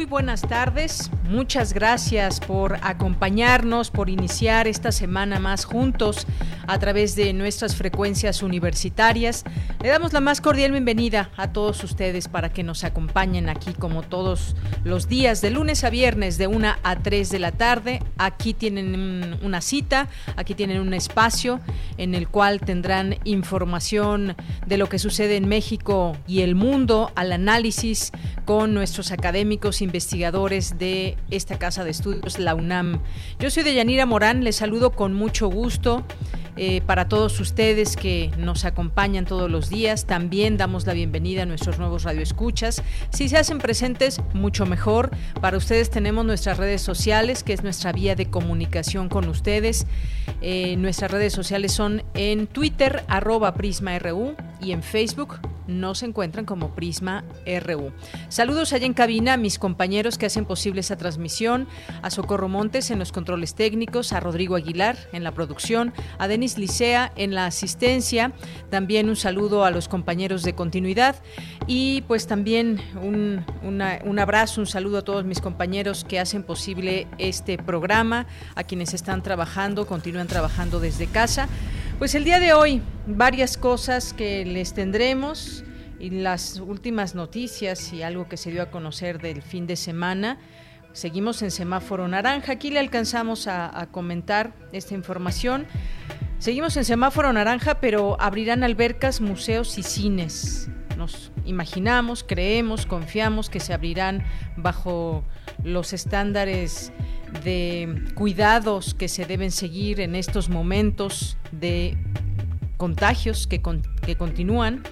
Muy buenas tardes. Muchas gracias por acompañarnos, por iniciar esta semana más juntos a través de nuestras frecuencias universitarias. Le damos la más cordial bienvenida a todos ustedes para que nos acompañen aquí como todos los días, de lunes a viernes, de 1 a 3 de la tarde. Aquí tienen una cita, aquí tienen un espacio en el cual tendrán información de lo que sucede en México y el mundo al análisis con nuestros académicos investigadores de esta casa de estudios, la UNAM. Yo soy Deyanira Morán, les saludo con mucho gusto. Eh, para todos ustedes que nos acompañan todos los días. También damos la bienvenida a nuestros nuevos radioescuchas. Si se hacen presentes, mucho mejor. Para ustedes tenemos nuestras redes sociales, que es nuestra vía de comunicación con ustedes. Eh, nuestras redes sociales son en Twitter, arroba PrismaRU, y en Facebook nos encuentran como Prisma RU. Saludos allá en cabina a mis compañeros que hacen posible esa transmisión, a Socorro Montes en los controles técnicos, a Rodrigo Aguilar en la producción, a Denis Licea en la asistencia, también un saludo a los compañeros de continuidad y pues también un, un abrazo, un saludo a todos mis compañeros que hacen posible este programa, a quienes están trabajando, continúan trabajando desde casa. Pues el día de hoy, varias cosas que les tendremos y las últimas noticias y algo que se dio a conocer del fin de semana. Seguimos en semáforo naranja. Aquí le alcanzamos a, comentar esta información. Seguimos en semáforo naranja, pero abrirán albercas, museos y cines. Nos imaginamos, creemos, confiamos que se abrirán bajo los estándares de cuidados que se deben seguir en estos momentos de contagios que, que continúan.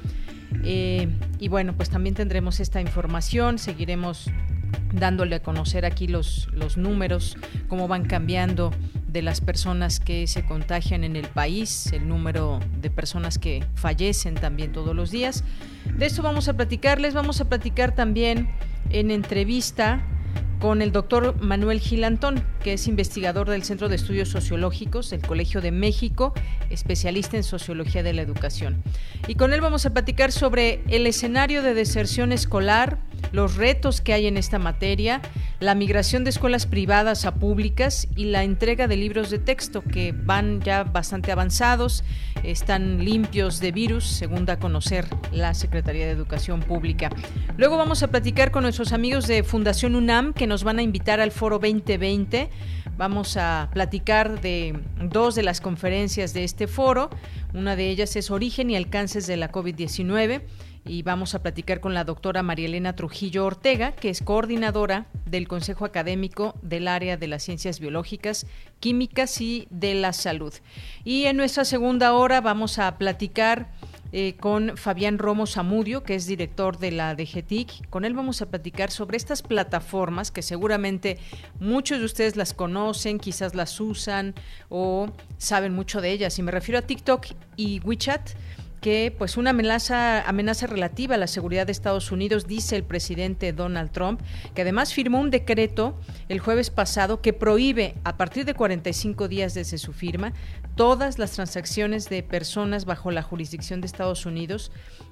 Eh, y bueno, pues también tendremos esta información, seguiremos dándole a conocer aquí los, los números, cómo van cambiando de las personas que se contagian en el país, el número de personas que fallecen también todos los días. De esto vamos a platicarles, vamos a platicar también en entrevista con el doctor Manuel Gilantón, que es investigador del Centro de Estudios Sociológicos del Colegio de México, especialista en sociología de la educación. Y con él vamos a platicar sobre el escenario de deserción escolar, los retos que hay en esta materia, la migración de escuelas privadas a públicas y la entrega de libros de texto que van ya bastante avanzados, están limpios de virus, según da a conocer la Secretaría de Educación Pública. Luego vamos a platicar con nuestros amigos de Fundación UNAM que nos van a invitar al Foro 2020. Vamos a platicar de dos de las conferencias de este foro. Una de ellas es Origen y alcances de la COVID-19 y vamos a platicar con la doctora María Elena Trujillo Ortega, que es coordinadora del Consejo Académico del Área de las Ciencias Biológicas, Químicas y de la Salud. Y en nuestra segunda hora vamos a platicar eh, con Fabián Romo Zamudio, que es director de la DGTIC. Con él vamos a platicar sobre estas plataformas que seguramente muchos de ustedes las conocen, quizás las usan o saben mucho de ellas. Y me refiero a TikTok y WeChat que pues una amenaza, amenaza relativa a la seguridad de Estados Unidos, dice el presidente Donald Trump, que además firmó un decreto el jueves pasado que prohíbe a partir de 45 días desde su firma todas las transacciones de personas bajo la jurisdicción de Estados Unidos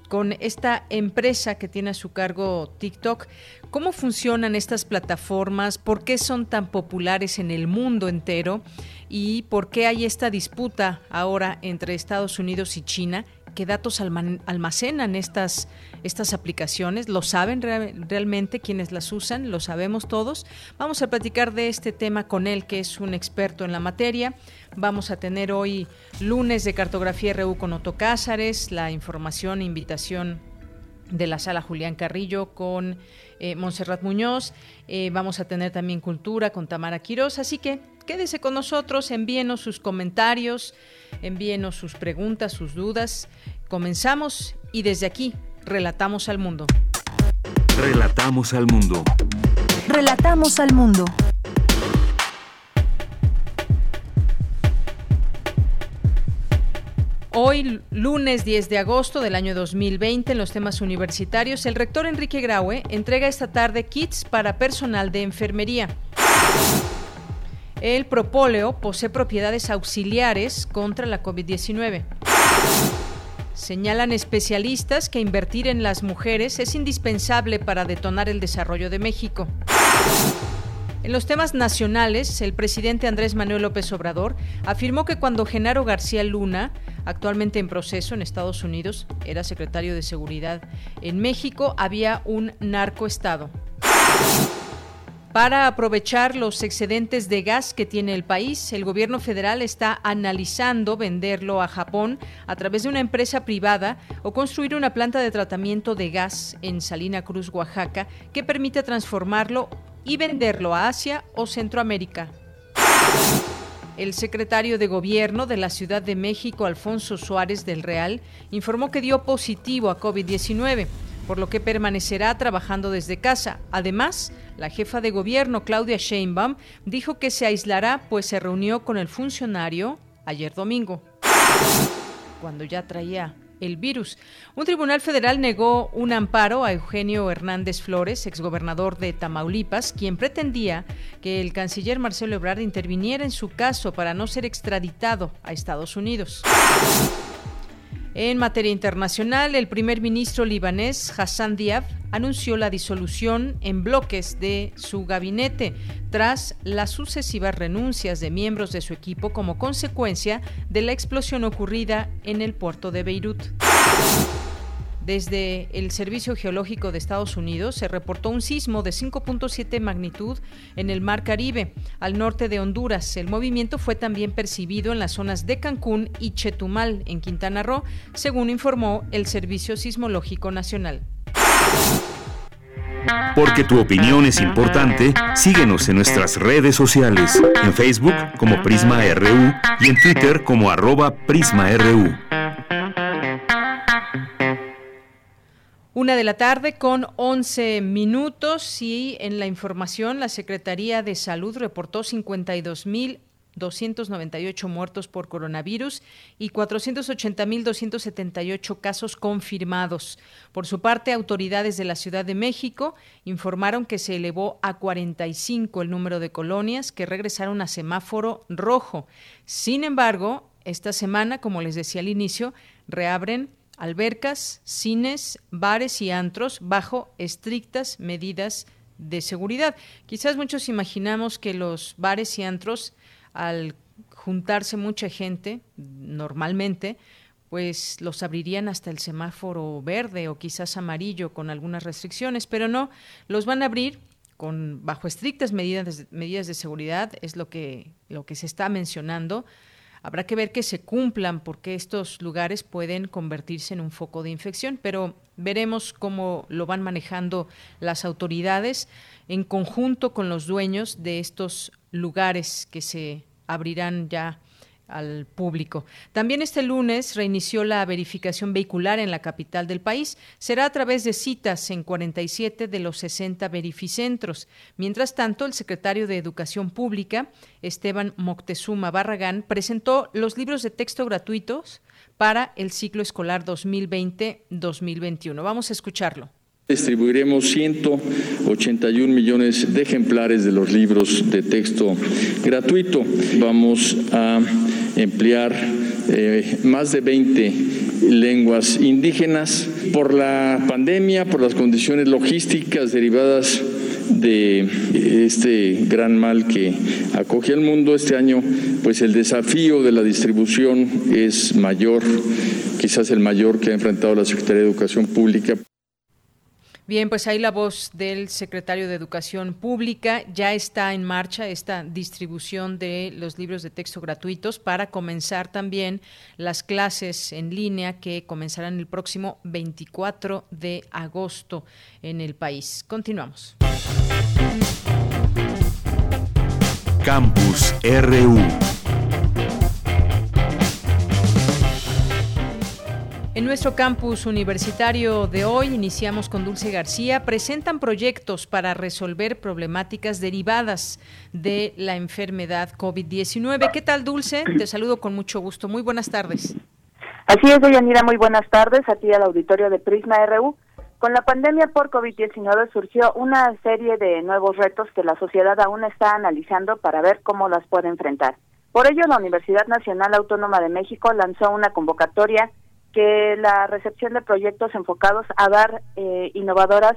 con esta empresa que tiene a su cargo TikTok. ¿Cómo funcionan estas plataformas? ¿Por qué son tan populares en el mundo entero? ¿Y por qué hay esta disputa ahora entre Estados Unidos y China? qué datos almacenan estas, estas aplicaciones, lo saben realmente quienes las usan, lo sabemos todos. Vamos a platicar de este tema con él, que es un experto en la materia. Vamos a tener hoy lunes de cartografía RU con Otto Cázares, la información, invitación de la sala Julián Carrillo con eh, Montserrat Muñoz. Eh, vamos a tener también cultura con Tamara Quiroz. Así que quédese con nosotros, envíenos sus comentarios, envíenos sus preguntas, sus dudas. Comenzamos y desde aquí relatamos al mundo. Relatamos al mundo. Relatamos al mundo. Hoy, lunes 10 de agosto del año 2020, en los temas universitarios, el rector Enrique Graue entrega esta tarde kits para personal de enfermería. El propóleo posee propiedades auxiliares contra la COVID-19. Señalan especialistas que invertir en las mujeres es indispensable para detonar el desarrollo de México. En los temas nacionales, el presidente Andrés Manuel López Obrador afirmó que cuando Genaro García Luna, actualmente en proceso en Estados Unidos, era secretario de Seguridad en México, había un narcoestado. Para aprovechar los excedentes de gas que tiene el país, el gobierno federal está analizando venderlo a Japón a través de una empresa privada o construir una planta de tratamiento de gas en Salina Cruz, Oaxaca, que permite transformarlo y venderlo a Asia o Centroamérica. El secretario de Gobierno de la Ciudad de México, Alfonso Suárez del Real, informó que dio positivo a COVID-19, por lo que permanecerá trabajando desde casa. Además, la jefa de gobierno, Claudia Sheinbaum, dijo que se aislará pues se reunió con el funcionario ayer domingo, cuando ya traía el virus. Un tribunal federal negó un amparo a Eugenio Hernández Flores, exgobernador de Tamaulipas, quien pretendía que el canciller Marcelo Ebrard interviniera en su caso para no ser extraditado a Estados Unidos. En materia internacional, el primer ministro libanés Hassan Diab anunció la disolución en bloques de su gabinete tras las sucesivas renuncias de miembros de su equipo como consecuencia de la explosión ocurrida en el puerto de Beirut. Desde el Servicio Geológico de Estados Unidos se reportó un sismo de 5.7 magnitud en el Mar Caribe, al norte de Honduras. El movimiento fue también percibido en las zonas de Cancún y Chetumal, en Quintana Roo, según informó el Servicio Sismológico Nacional. Porque tu opinión es importante, síguenos en nuestras redes sociales, en Facebook como Prisma RU y en Twitter como arroba PrismaRU. Una de la tarde con 11 minutos y en la información la Secretaría de Salud reportó 52.298 muertos por coronavirus y 480.278 casos confirmados. Por su parte, autoridades de la Ciudad de México informaron que se elevó a 45 el número de colonias que regresaron a semáforo rojo. Sin embargo, esta semana, como les decía al inicio, reabren albercas, cines, bares y antros bajo estrictas medidas de seguridad. Quizás muchos imaginamos que los bares y antros, al juntarse mucha gente, normalmente, pues los abrirían hasta el semáforo verde o quizás amarillo con algunas restricciones, pero no, los van a abrir con bajo estrictas medidas, de seguridad, es lo que, lo que se está mencionando Habrá que ver que se cumplan porque estos lugares pueden convertirse en un foco de infección, pero veremos cómo lo van manejando las autoridades en conjunto con los dueños de estos lugares que se abrirán ya al público. También este lunes reinició la verificación vehicular en la capital del país. Será a través de citas en 47 de los 60 verificentros. Mientras tanto, el secretario de Educación Pública, Esteban Moctezuma Barragán, presentó los libros de texto gratuitos para el ciclo escolar 2020-2021. Vamos a escucharlo. Distribuiremos 181 millones de ejemplares de los libros de texto gratuito. Vamos a emplear eh, más de 20 lenguas indígenas. Por la pandemia, por las condiciones logísticas derivadas de este gran mal que acoge al mundo este año, pues el desafío de la distribución es mayor, quizás el mayor que ha enfrentado la Secretaría de Educación Pública. Bien, pues ahí la voz del secretario de Educación Pública. Ya está en marcha esta distribución de los libros de texto gratuitos para comenzar también las clases en línea que comenzarán el próximo 24 de agosto en el país. Continuamos. Campus RU. En nuestro campus universitario de hoy iniciamos con Dulce García. Presentan proyectos para resolver problemáticas derivadas de la enfermedad COVID-19. ¿Qué tal, Dulce? Te saludo con mucho gusto. Muy buenas tardes. Así es, Deyanira. Muy buenas tardes. A ti al auditorio de Prisma RU. Con la pandemia por COVID-19 surgió una serie de nuevos retos que la sociedad aún está analizando para ver cómo las puede enfrentar. Por ello, la Universidad Nacional Autónoma de México lanzó una convocatoria que la recepción de proyectos enfocados a dar eh, innovadoras,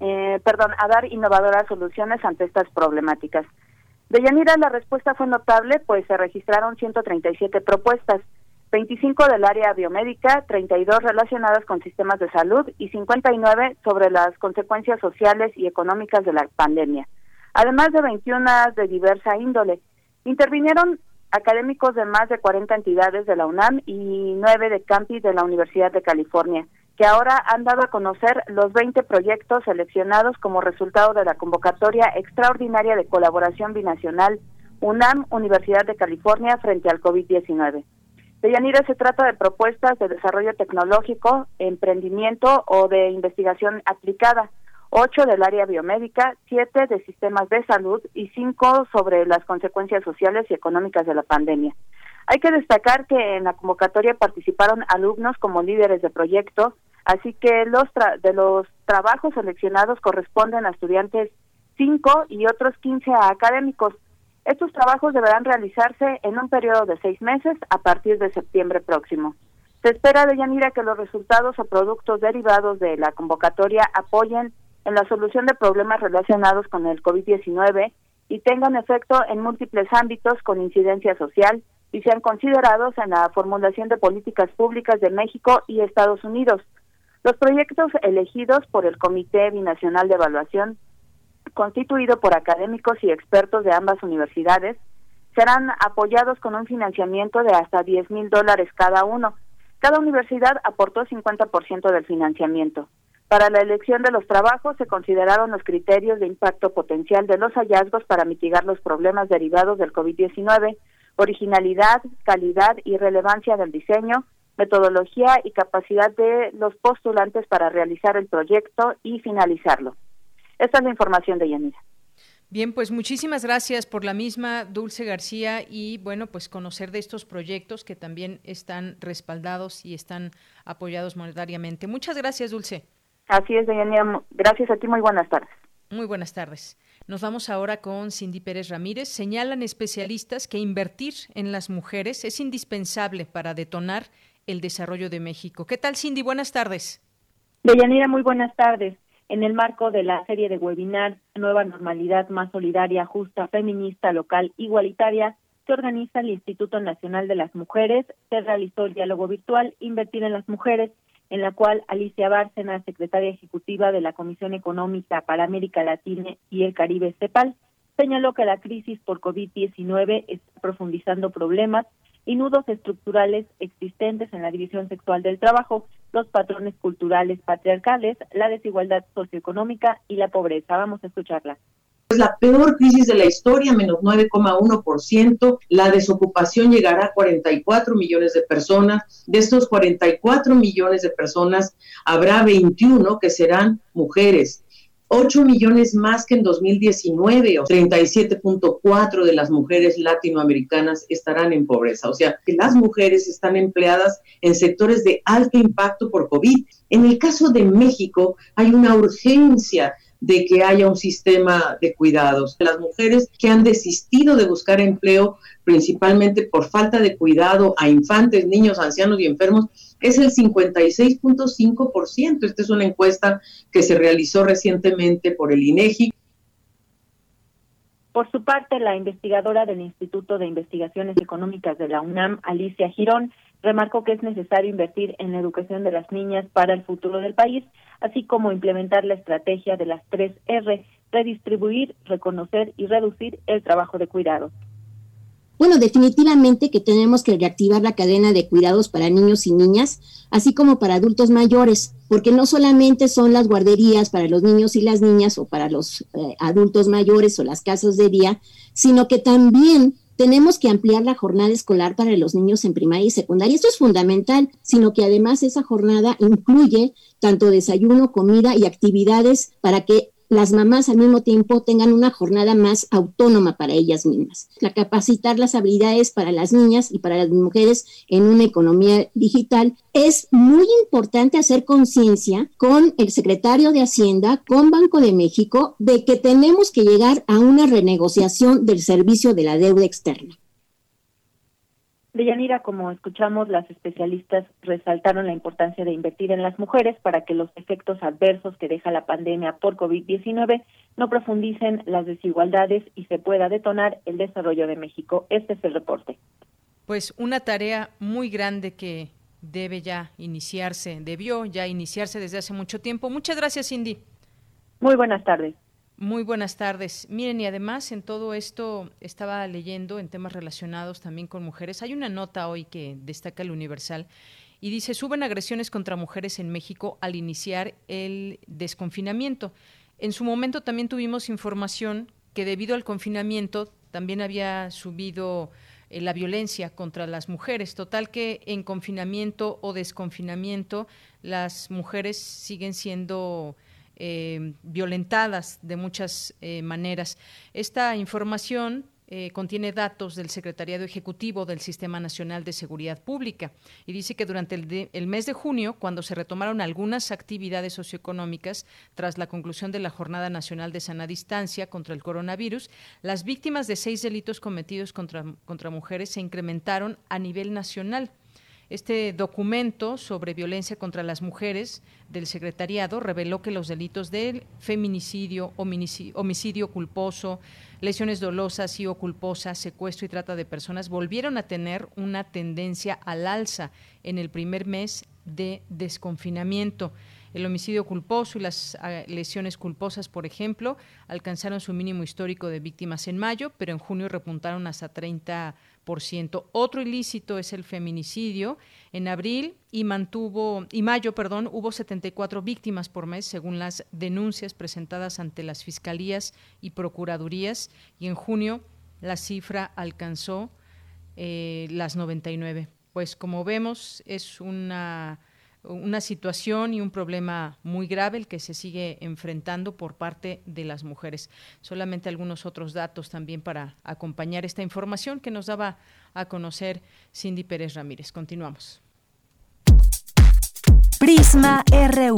eh, perdón, a dar innovadoras soluciones ante estas problemáticas. De Yanira la respuesta fue notable, pues se registraron 137 propuestas, 25 del área biomédica, 32 relacionadas con sistemas de salud y 59 sobre las consecuencias sociales y económicas de la pandemia, además de 21 de diversa índole. Intervinieron académicos de más de 40 entidades de la UNAM y 9 de Campi de la Universidad de California, que ahora han dado a conocer los 20 proyectos seleccionados como resultado de la convocatoria extraordinaria de colaboración binacional UNAM Universidad de California frente al COVID-19. De Yanira se trata de propuestas de desarrollo tecnológico, emprendimiento o de investigación aplicada, ocho del área biomédica, siete de sistemas de salud y cinco sobre las consecuencias sociales y económicas de la pandemia. Hay que destacar que en la convocatoria participaron alumnos como líderes de proyecto, así que los de los trabajos seleccionados corresponden a estudiantes cinco y otros quince a académicos. Estos trabajos deberán realizarse en un periodo de seis meses a partir de septiembre próximo. Se espera de Yanira que los resultados o productos derivados de la convocatoria apoyen en la solución de problemas relacionados con el COVID-19 y tengan efecto en múltiples ámbitos con incidencia social y sean considerados en la formulación de políticas públicas de México y Estados Unidos. Los proyectos elegidos por el Comité Binacional de Evaluación, constituido por académicos y expertos de ambas universidades, serán apoyados con un financiamiento de hasta 10 mil dólares cada uno. Cada universidad aportó 50% del financiamiento. Para la elección de los trabajos se consideraron los criterios de impacto potencial de los hallazgos para mitigar los problemas derivados del COVID-19, originalidad, calidad y relevancia del diseño, metodología y capacidad de los postulantes para realizar el proyecto y finalizarlo. Esta es la información de Yanira. Bien, pues muchísimas gracias por la misma, Dulce García, y bueno, pues conocer de estos proyectos que también están respaldados y están apoyados monetariamente. Muchas gracias, Dulce. Así es, Deyanira. Gracias a ti. Muy buenas tardes. Muy buenas tardes. Nos vamos ahora con Cindy Pérez Ramírez. Señalan especialistas que invertir en las mujeres es indispensable para detonar el desarrollo de México. ¿Qué tal, Cindy? Buenas tardes. Deyanira, muy buenas tardes. En el marco de la serie de webinar Nueva Normalidad Más Solidaria, Justa, Feminista, Local, Igualitaria, se organiza el Instituto Nacional de las Mujeres, se realizó el diálogo virtual Invertir en las Mujeres, en la cual Alicia Bárcena, secretaria ejecutiva de la Comisión Económica para América Latina y el Caribe CEPAL, señaló que la crisis por COVID-19 está profundizando problemas y nudos estructurales existentes en la división sexual del trabajo, los patrones culturales patriarcales, la desigualdad socioeconómica y la pobreza. Vamos a escucharla es la peor crisis de la historia, menos 9,1%. La desocupación llegará a 44 millones de personas. De estos 44 millones de personas, habrá 21 que serán mujeres. 8 millones más que en 2019, o 37.4 de las mujeres latinoamericanas estarán en pobreza. O sea, que las mujeres están empleadas en sectores de alto impacto por COVID. En el caso de México, hay una urgencia de que haya un sistema de cuidados. Las mujeres que han desistido de buscar empleo principalmente por falta de cuidado a infantes, niños, ancianos y enfermos es el 56.5%. Esta es una encuesta que se realizó recientemente por el INEGI. Por su parte, la investigadora del Instituto de Investigaciones Económicas de la UNAM, Alicia Girón, Remarcó que es necesario invertir en la educación de las niñas para el futuro del país, así como implementar la estrategia de las tres R, redistribuir, reconocer y reducir el trabajo de cuidado. Bueno, definitivamente que tenemos que reactivar la cadena de cuidados para niños y niñas, así como para adultos mayores, porque no solamente son las guarderías para los niños y las niñas o para los eh, adultos mayores o las casas de día, sino que también tenemos que ampliar la jornada escolar para los niños en primaria y secundaria. Esto es fundamental, sino que además esa jornada incluye tanto desayuno, comida y actividades para que las mamás al mismo tiempo tengan una jornada más autónoma para ellas mismas. La capacitar las habilidades para las niñas y para las mujeres en una economía digital es muy importante hacer conciencia con el secretario de Hacienda, con Banco de México, de que tenemos que llegar a una renegociación del servicio de la deuda externa. Deyanira, como escuchamos, las especialistas resaltaron la importancia de invertir en las mujeres para que los efectos adversos que deja la pandemia por COVID-19 no profundicen las desigualdades y se pueda detonar el desarrollo de México. Este es el reporte. Pues una tarea muy grande que debe ya iniciarse, debió ya iniciarse desde hace mucho tiempo. Muchas gracias, Cindy. Muy buenas tardes. Muy buenas tardes. Miren, y además en todo esto estaba leyendo en temas relacionados también con mujeres. Hay una nota hoy que destaca el Universal y dice, suben agresiones contra mujeres en México al iniciar el desconfinamiento. En su momento también tuvimos información que debido al confinamiento también había subido eh, la violencia contra las mujeres. Total que en confinamiento o desconfinamiento las mujeres siguen siendo eh, violentadas de muchas eh, maneras. Esta información eh, contiene datos del Secretariado Ejecutivo del Sistema Nacional de Seguridad Pública y dice que durante el, mes de junio, cuando se retomaron algunas actividades socioeconómicas tras la conclusión de la Jornada Nacional de Sana Distancia contra el coronavirus, las víctimas de seis delitos cometidos contra mujeres se incrementaron a nivel nacional. Este documento sobre violencia contra las mujeres del secretariado reveló que los delitos de feminicidio, homicidio, culposo, lesiones dolosas y o secuestro y trata de personas volvieron a tener una tendencia al alza en el primer mes de desconfinamiento. El homicidio culposo y las ah, lesiones culposas, por ejemplo, alcanzaron su mínimo histórico de víctimas en mayo, pero en junio repuntaron hasta 30 otro ilícito es el feminicidio. En abril y mantuvo y mayo, perdón, hubo 74 víctimas por mes según las denuncias presentadas ante las fiscalías y procuradurías y en junio la cifra alcanzó eh, las 99. Pues como vemos es una una situación y un problema muy grave el que se sigue enfrentando por parte de las mujeres. Solamente algunos otros datos también para acompañar esta información que nos daba a conocer Cindy Pérez Ramírez. Continuamos. Prisma RU.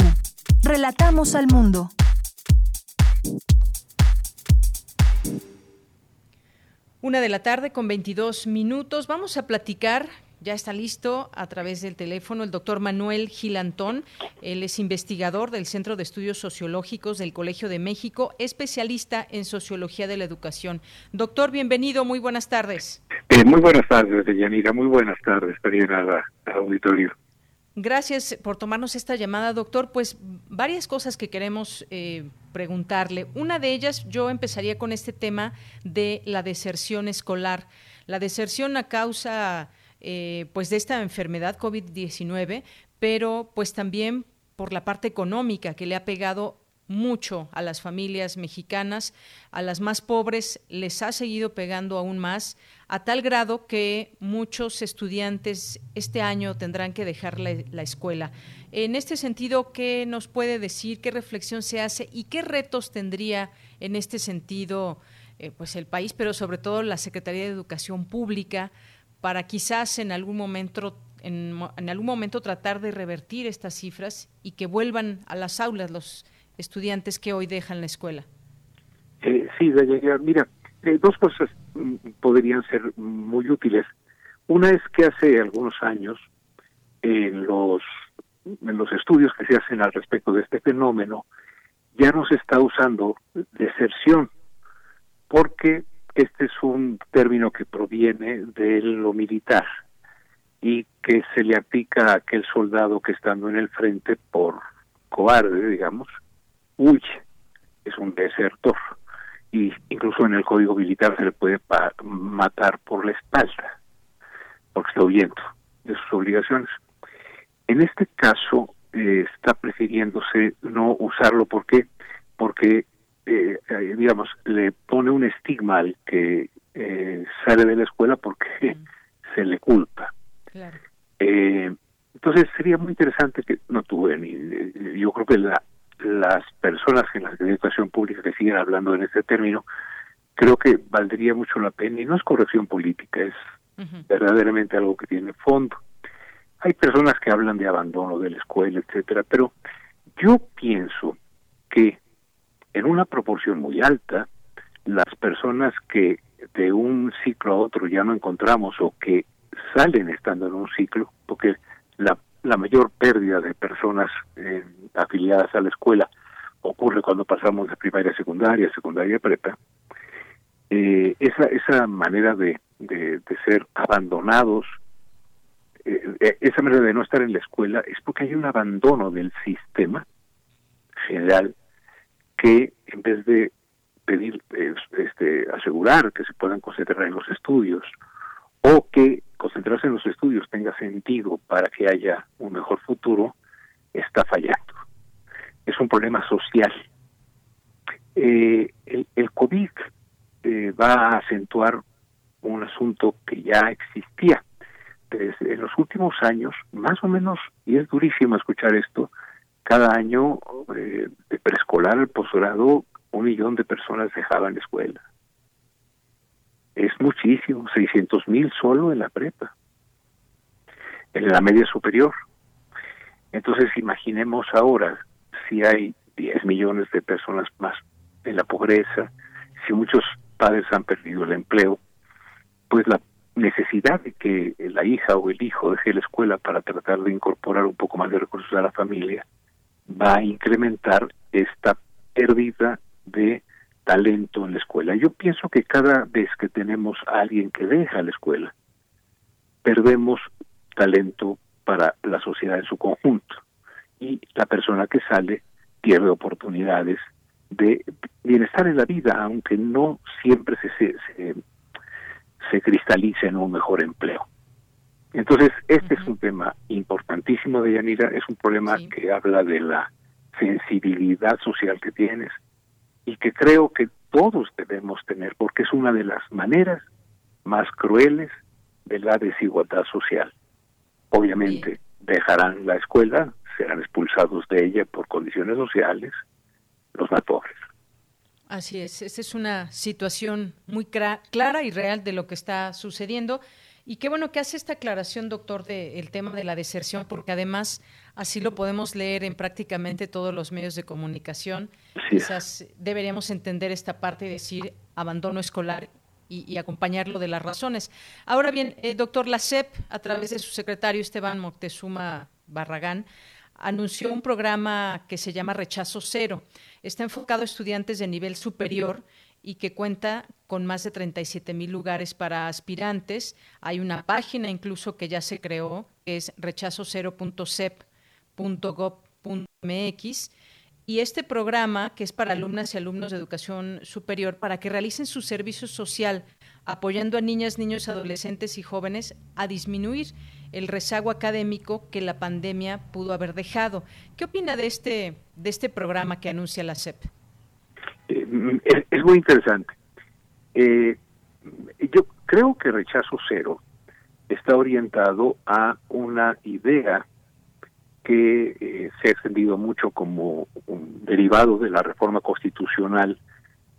Relatamos al mundo. Una de la tarde con 22 minutos. Vamos a platicar ya está listo a través del teléfono el doctor Manuel Gilantón. Él es investigador del Centro de Estudios Sociológicos del Colegio de México, especialista en sociología de la educación. Doctor, bienvenido, muy buenas tardes. Eh, muy buenas tardes, Yanira, muy buenas tardes, al auditorio. Gracias por tomarnos esta llamada, doctor. Pues varias cosas que queremos eh, preguntarle. Una de ellas, yo empezaría con este tema de la deserción escolar. La deserción a causa eh, pues de esta enfermedad COVID-19, pero pues también por la parte económica que le ha pegado mucho a las familias mexicanas, a las más pobres les ha seguido pegando aún más, a tal grado que muchos estudiantes este año tendrán que dejar la, escuela. En este sentido, ¿qué nos puede decir, qué reflexión se hace y qué retos tendría en este sentido eh, pues el país, pero sobre todo la Secretaría de Educación Pública para quizás en algún momento en, algún momento tratar de revertir estas cifras y que vuelvan a las aulas los estudiantes que hoy dejan la escuela. Eh, sí, mira, eh, dos cosas mm, podrían ser muy útiles. Una es que hace algunos años en los en los estudios que se hacen al respecto de este fenómeno ya no se está usando deserción porque este es un término que proviene de lo militar y que se le aplica a aquel soldado que estando en el frente por cobarde, digamos, huye, es un desertor. Y incluso en el código militar se le puede matar por la espalda porque está huyendo de sus obligaciones. En este caso eh, está prefiriéndose no usarlo. Porque porque eh, eh, digamos le pone un estigma al que sale de la escuela porque se le culpa. entonces sería muy interesante que no tuve ni yo creo que la las personas en la educación pública que siguen hablando en este término, creo que valdría mucho la pena, y no es corrección política, es verdaderamente algo que tiene fondo. Hay personas que hablan de abandono de la escuela, etcétera, pero yo pienso que en una proporción muy alta, las personas que de un ciclo a otro ya no encontramos o que salen estando en un ciclo, porque la la mayor pérdida de personas eh, afiliadas a la escuela ocurre cuando pasamos de primaria a secundaria, secundaria a prepa. Eh, esa, esa manera de, de, ser abandonados, eh, esa manera de no estar en la escuela es porque hay un abandono del sistema general que en vez de pedir, este, asegurar que se puedan concentrar en los estudios o que concentrarse en los estudios tenga sentido para que haya un mejor futuro, está fallando. Es un problema social. Eh, el, COVID eh, va a acentuar un asunto que ya existía. En los últimos años, más o menos, y es durísimo escuchar esto, cada año eh, de preescolar al posgrado, un millón de personas dejaban la escuela es muchísimo, 600 mil solo en la prepa, en la media superior. Entonces imaginemos ahora si hay 10 millones de personas más en la pobreza, si muchos padres han perdido el empleo, pues la necesidad de que la hija o el hijo deje la escuela para tratar de incorporar un poco más de recursos a la familia va a incrementar esta pérdida de talento en la escuela. Yo pienso que cada vez que tenemos a alguien que deja la escuela, perdemos talento para la sociedad en su conjunto y la persona que sale pierde oportunidades de bienestar en la vida, aunque no siempre se, se, se, cristalice en un mejor empleo. Entonces, este es un tema importantísimo de Yanira, es un problema que habla de la sensibilidad social que tienes, y que creo que todos debemos tener, porque es una de las maneras más crueles de la desigualdad social. Obviamente dejarán la escuela, serán expulsados de ella por condiciones sociales los más pobres. Así es, esa es una situación muy clara y real de lo que está sucediendo. Y qué bueno que hace esta aclaración, doctor, del tema de la deserción, porque además así lo podemos leer en prácticamente todos los medios de comunicación. Quizás deberíamos entender esta parte y decir abandono escolar y, acompañarlo de las razones. Ahora bien, eh, doctor, la CEP, a través de su secretario Esteban Moctezuma Barragán, anunció un programa que se llama Rechazo Cero. Está enfocado a estudiantes de nivel superior y que cuenta con más de 37 mil lugares para aspirantes. Hay una página incluso que ya se creó, que es rechazocero.cep.gov.mx. Y este programa, que es para alumnas y alumnos de educación superior, para que realicen su servicio social apoyando a niñas, niños, adolescentes y jóvenes a disminuir el rezago académico que la pandemia pudo haber dejado. ¿Qué opina de este, de este programa que anuncia la CEP? Es, muy interesante. Eh, yo creo que rechazo cero está orientado a una idea que eh, se ha extendido mucho como un derivado de la reforma constitucional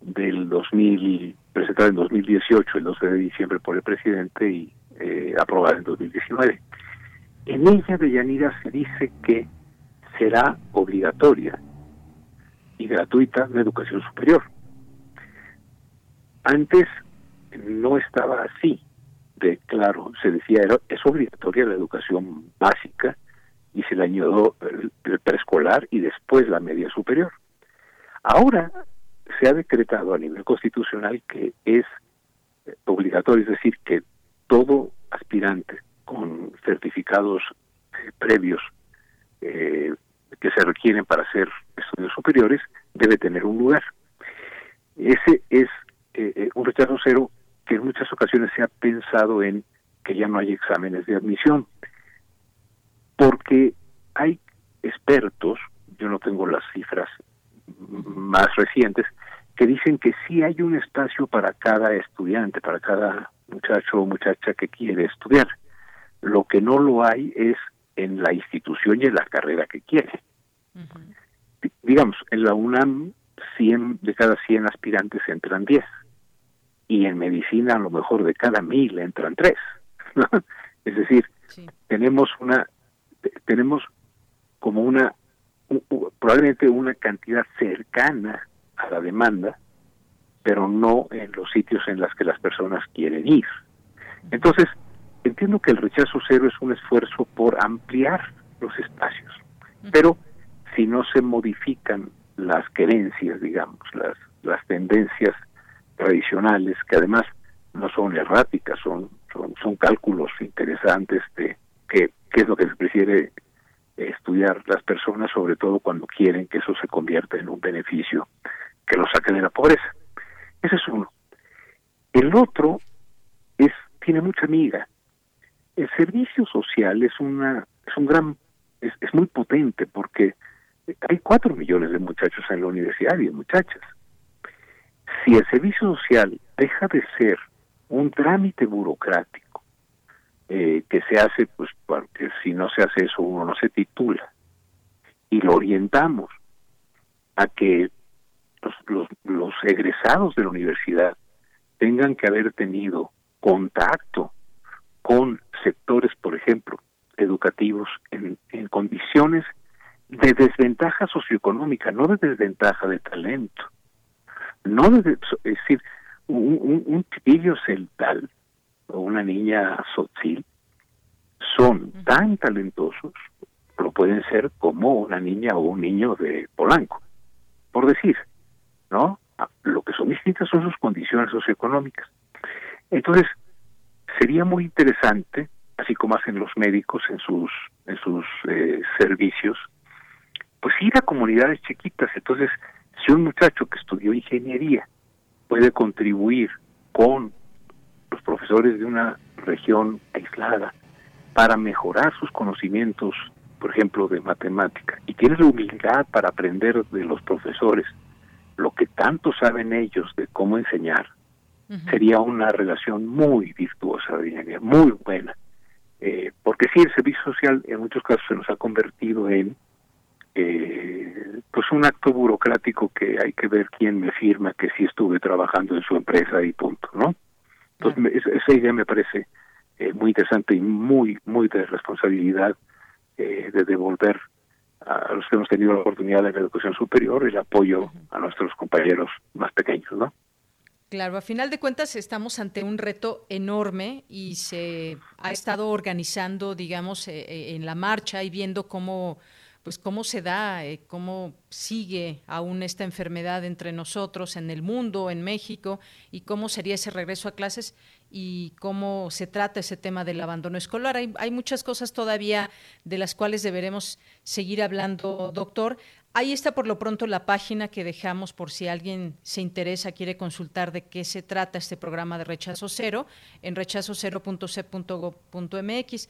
del 2000, presentada en 2018, el 12 de diciembre por el presidente y eh, aprobada en 2019. En ella, de Yanira, se dice que será obligatoria y gratuita la educación superior. Antes no estaba así de claro, se decía era, es obligatoria la educación básica y se le añadió el, preescolar y después la media superior. Ahora se ha decretado a nivel constitucional que es obligatorio, es decir, que todo aspirante con certificados eh, previos eh, que se requieren para hacer estudios superiores debe tener un lugar. Ese es un rechazo cero que en muchas ocasiones se ha pensado en que ya no hay exámenes de admisión, porque hay expertos, yo no tengo las cifras más recientes, que dicen que sí hay un espacio para cada estudiante, para cada muchacho o muchacha que quiere estudiar. Lo que no lo hay es en la institución y en la carrera que quiere. Digamos, en la UNAM 100 de cada 100 aspirantes entran 10 y en medicina a lo mejor de cada mil entran 3. Es decir, tenemos una tenemos como una probablemente una cantidad cercana a la demanda, pero no en los sitios en los que las personas quieren ir. Entonces, entiendo que el rechazo cero es un esfuerzo por ampliar los espacios, pero si no se modifican las querencias, digamos, las, las tendencias tradicionales, que además no son erráticas, son, son, son cálculos interesantes de qué, qué es lo que se prefiere estudiar las personas, sobre todo cuando quieren que eso se convierta en un beneficio que los saque de la pobreza. Ese es uno. El otro es tiene mucha amiga. El servicio social es una es un gran es, muy potente porque hay cuatro millones de muchachos en la universidad y de muchachas. Si el servicio social deja de ser un trámite burocrático eh, que se hace, pues porque si no se hace eso uno no se titula, y lo orientamos a que los, los, egresados de la universidad tengan que haber tenido contacto con sectores, por ejemplo, educativos en, en condiciones de desventaja socioeconómica, no de desventaja de talento. No de, es decir, un, un, un chiquillo celtal o una niña sotil son tan talentosos, lo pueden ser como una niña o un niño de Polanco, por decir. ¿no? Ah, lo que son distintas son sus condiciones socioeconómicas. Entonces, sería muy interesante, así como hacen los médicos en sus en sus eh, servicios, pues ir a comunidades chiquitas. Entonces, si un muchacho que estudió ingeniería puede contribuir con los profesores de una región aislada para mejorar sus conocimientos, por ejemplo, de matemática, y tiene la humildad para aprender de los profesores, lo que tanto saben ellos de cómo enseñar, sería una relación muy virtuosa, muy buena. Eh, porque sí, el servicio social en muchos casos se nos ha convertido en eh, pues un acto burocrático que hay que ver quién me firma que sí estuve trabajando en su empresa y punto, ¿no? Entonces, esa idea me parece eh, muy interesante y muy, muy de responsabilidad eh, de devolver a los que hemos tenido la oportunidad de la educación superior el apoyo a nuestros compañeros más pequeños, ¿no? Claro, a final de cuentas estamos ante un reto enorme y se ha estado organizando, digamos, eh, en la marcha y viendo cómo pues cómo se da, eh, cómo sigue aún esta enfermedad entre nosotros en el mundo, en México, y cómo sería ese regreso a clases y cómo se trata ese tema del abandono escolar. Hay, hay muchas cosas todavía de las cuales deberemos seguir hablando, doctor. Ahí está por lo pronto la página que dejamos por si alguien se interesa, quiere consultar de qué se trata este programa de rechazo cero en rechazocero.c.gov.mx.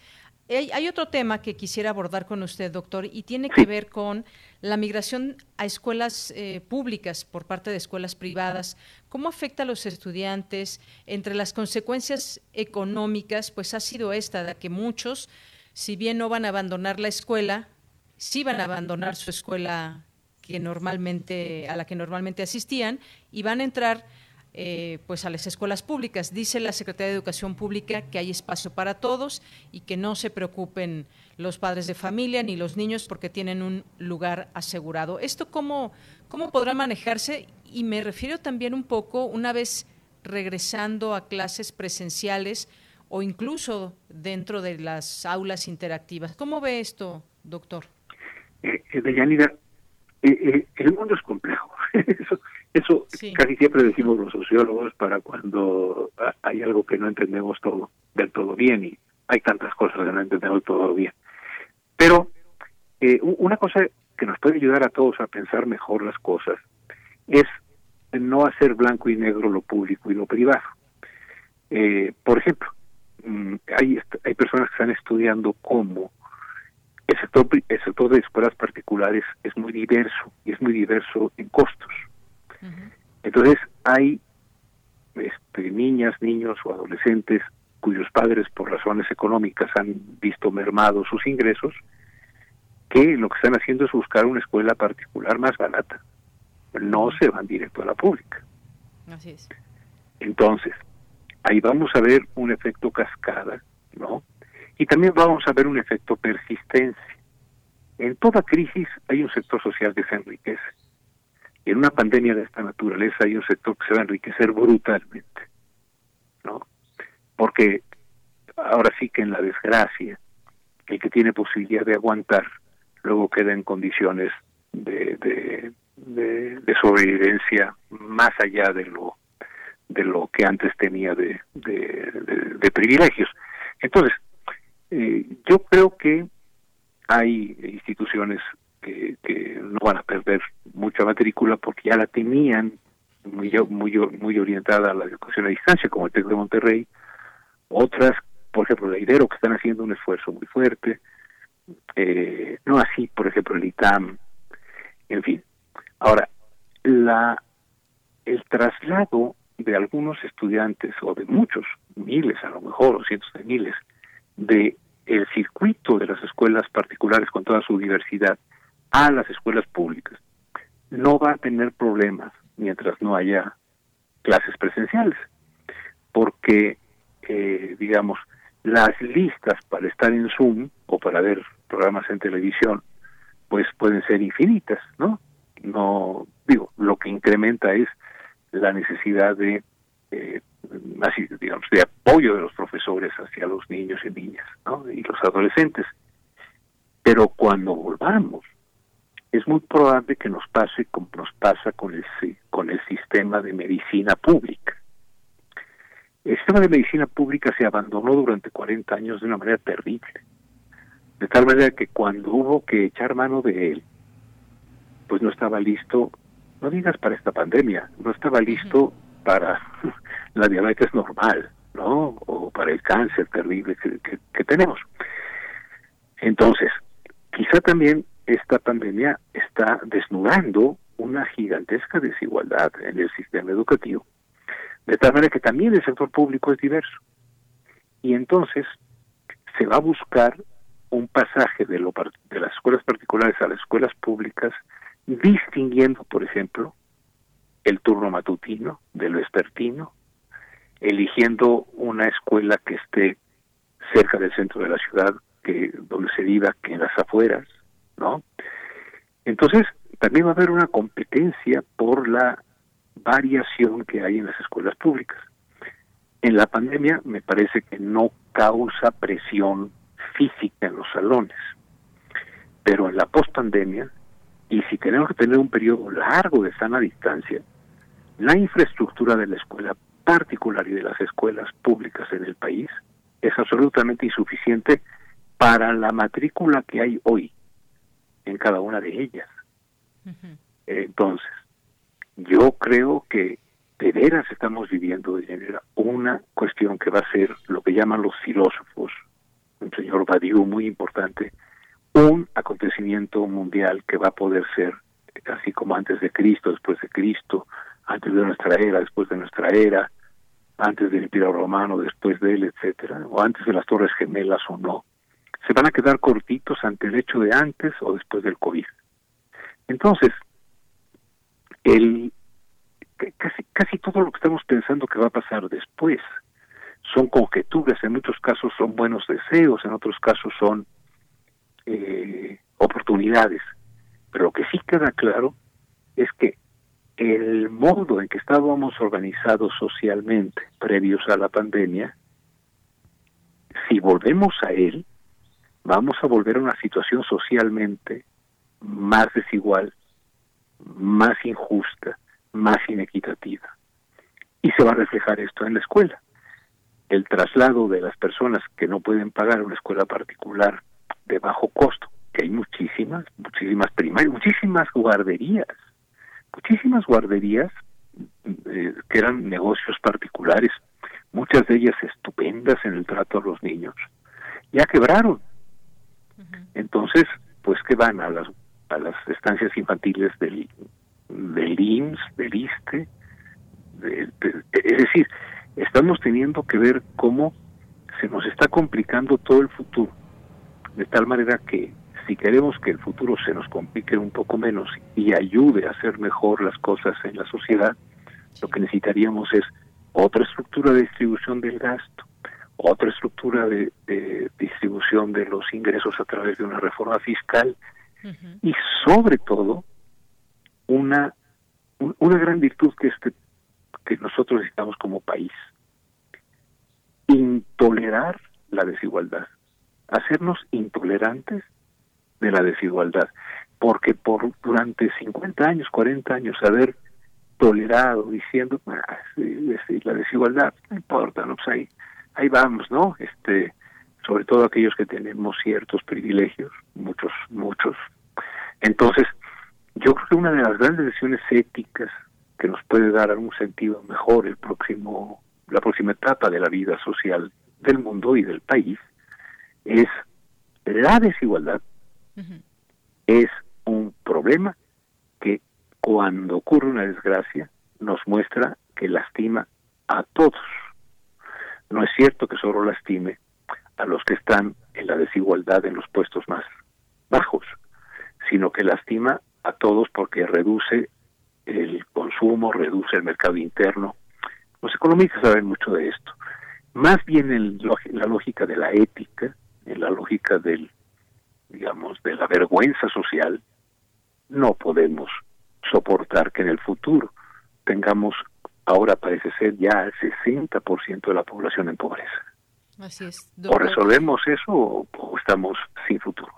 Hay, otro tema que quisiera abordar con usted, doctor, y tiene que ver con la migración a escuelas eh, públicas por parte de escuelas privadas. ¿Cómo afecta a los estudiantes? Entre las consecuencias económicas, pues ha sido esta, de que muchos, si bien no van a abandonar la escuela, sí van a abandonar su escuela que normalmente, a la que normalmente asistían y van a entrar eh, pues a las escuelas públicas. Dice la Secretaría de Educación Pública que hay espacio para todos y que no se preocupen los padres de familia ni los niños porque tienen un lugar asegurado. ¿Esto cómo, cómo podrá manejarse? Y me refiero también un poco, una vez regresando a clases presenciales o incluso dentro de las aulas interactivas. ¿Cómo ve esto, doctor? Eh, eh Deyanira, eh, el mundo es complejo. Eso casi siempre decimos los sociólogos para cuando hay algo que no entendemos todo del todo bien y hay tantas cosas que no entendemos todavía. Pero eh, una cosa que nos puede ayudar a todos a pensar mejor las cosas es no hacer blanco y negro lo público y lo privado. Eh, por ejemplo, mm, hay, hay personas que están estudiando cómo el sector, el sector de escuelas particulares es muy diverso y es muy diverso en costos. Entonces hay este, niñas, niños o adolescentes cuyos padres por razones económicas han visto mermados sus ingresos, que lo que están haciendo es buscar una escuela particular más barata. No se van directo a la pública. Así es. Entonces, ahí vamos a ver un efecto cascada, ¿no? Y también vamos a ver un efecto persistencia. En toda crisis hay un sector social que se enriquece. Y en una pandemia de esta naturaleza hay un sector que se va a enriquecer brutalmente, ¿no? Porque ahora sí que en la desgracia, el que tiene posibilidad de aguantar, luego queda en condiciones de, de, sobrevivencia más allá de lo de lo que antes tenía de, de, privilegios. Entonces, eh, yo creo que hay instituciones que, no van a perder mucha matrícula porque ya la tenían muy muy muy orientada a la educación a distancia, como el TEC de Monterrey, otras, por ejemplo, la IDERO, que están haciendo un esfuerzo muy fuerte, eh, no así, por ejemplo, el ITAM, en fin. Ahora, la el traslado de algunos estudiantes, o de muchos, miles a lo mejor, o cientos de miles, de el circuito de las escuelas particulares con toda su diversidad a las escuelas públicas, no va a tener problemas mientras no haya clases presenciales, porque, eh, digamos, las listas para estar en Zoom o para ver programas en televisión, pues pueden ser infinitas, ¿no? No, digo, lo que incrementa es la necesidad de eh, así, digamos, de apoyo de los profesores hacia los niños y niñas ¿no? y los adolescentes. Pero cuando volvamos, es muy probable que nos pase como nos pasa con el, con el sistema de medicina pública. El sistema de medicina pública se abandonó durante 40 años de una manera terrible, de tal manera que cuando hubo que echar mano de él, pues no estaba listo, no digas para esta pandemia, no estaba listo para la diabetes normal, ¿no? O para el cáncer terrible que, tenemos. Entonces, quizá también esta pandemia está desnudando una gigantesca desigualdad en el sistema educativo, de tal manera que también el sector público es diverso. Y entonces se va a buscar un pasaje de, lo, de las escuelas particulares a las escuelas públicas, distinguiendo, por ejemplo, el turno matutino de lo vespertino, eligiendo una escuela que esté cerca del centro de la ciudad, que donde se viva, que en las afueras, ¿no? Entonces, también va a haber una competencia por la variación que hay en las escuelas públicas. En la pandemia me parece que no causa presión física en los salones, pero en la pospandemia, y si tenemos que tener un periodo largo de sana distancia, la infraestructura de la escuela particular y de las escuelas públicas en el país es absolutamente insuficiente para la matrícula que hay hoy en cada una de ellas. Entonces, yo creo que de veras estamos viviendo de una cuestión que va a ser lo que llaman los filósofos, un señor Badiou muy importante, un acontecimiento mundial que va a poder ser así como antes de Cristo, después de Cristo, antes de nuestra era, después de nuestra era, antes del Imperio Romano, después de él, etcétera, o antes de las Torres Gemelas o no, se van a quedar cortitos ante el hecho de antes o después del COVID. Entonces, el casi casi todo lo que estamos pensando que va a pasar después son conjeturas, en muchos casos son buenos deseos, en otros casos son eh, oportunidades. Pero lo que sí queda claro es que el modo en que estábamos organizados socialmente previos a la pandemia, si volvemos a él, vamos a volver a una situación socialmente más desigual, más injusta, más inequitativa. Y se va a reflejar esto en la escuela. el traslado de las personas que no pueden pagar una escuela particular de bajo costo, que hay muchísimas, muchísimas primarias, muchísimas guarderías, muchísimas guarderías eh, que eran negocios particulares, muchas de ellas estupendas en el trato a los niños, ya quebraron. Entonces, pues que van a las a las estancias infantiles del del IMSS, del ISTE, es decir, estamos teniendo que ver cómo se nos está complicando todo el futuro, de tal manera que si queremos que el futuro se nos complique un poco menos y ayude a hacer mejor las cosas en la sociedad, lo que necesitaríamos es otra estructura de distribución del gasto, otra estructura de, distribución de los ingresos a través de una reforma fiscal y sobre todo una una gran virtud que este que nosotros necesitamos como país intolerar la desigualdad hacernos intolerantes de la desigualdad. Porque por durante 50 años 40 años haber tolerado diciendo ah, la desigualdad no importa no pues ahí ahí vamos no este sobre todo aquellos que tenemos ciertos privilegios muchos muchos. Entonces yo creo que una de las grandes lecciones éticas que nos puede dar un sentido mejor el próximo la próxima etapa de la vida social del mundo y del país es la desigualdad es un problema que cuando ocurre una desgracia nos muestra que lastima a todos. No es cierto que solo lastime a los que están en la desigualdad en los puestos más bajos, sino que lastima a todos porque reduce el consumo, reduce el mercado interno. Los economistas saben mucho de esto. Más bien en la lógica de la ética, en la lógica del, digamos, de la vergüenza social, no podemos soportar que en el futuro tengamos, ahora parece ser ya el 60% de la población en pobreza. Así es. O resolvemos eso o estamos sin futuro.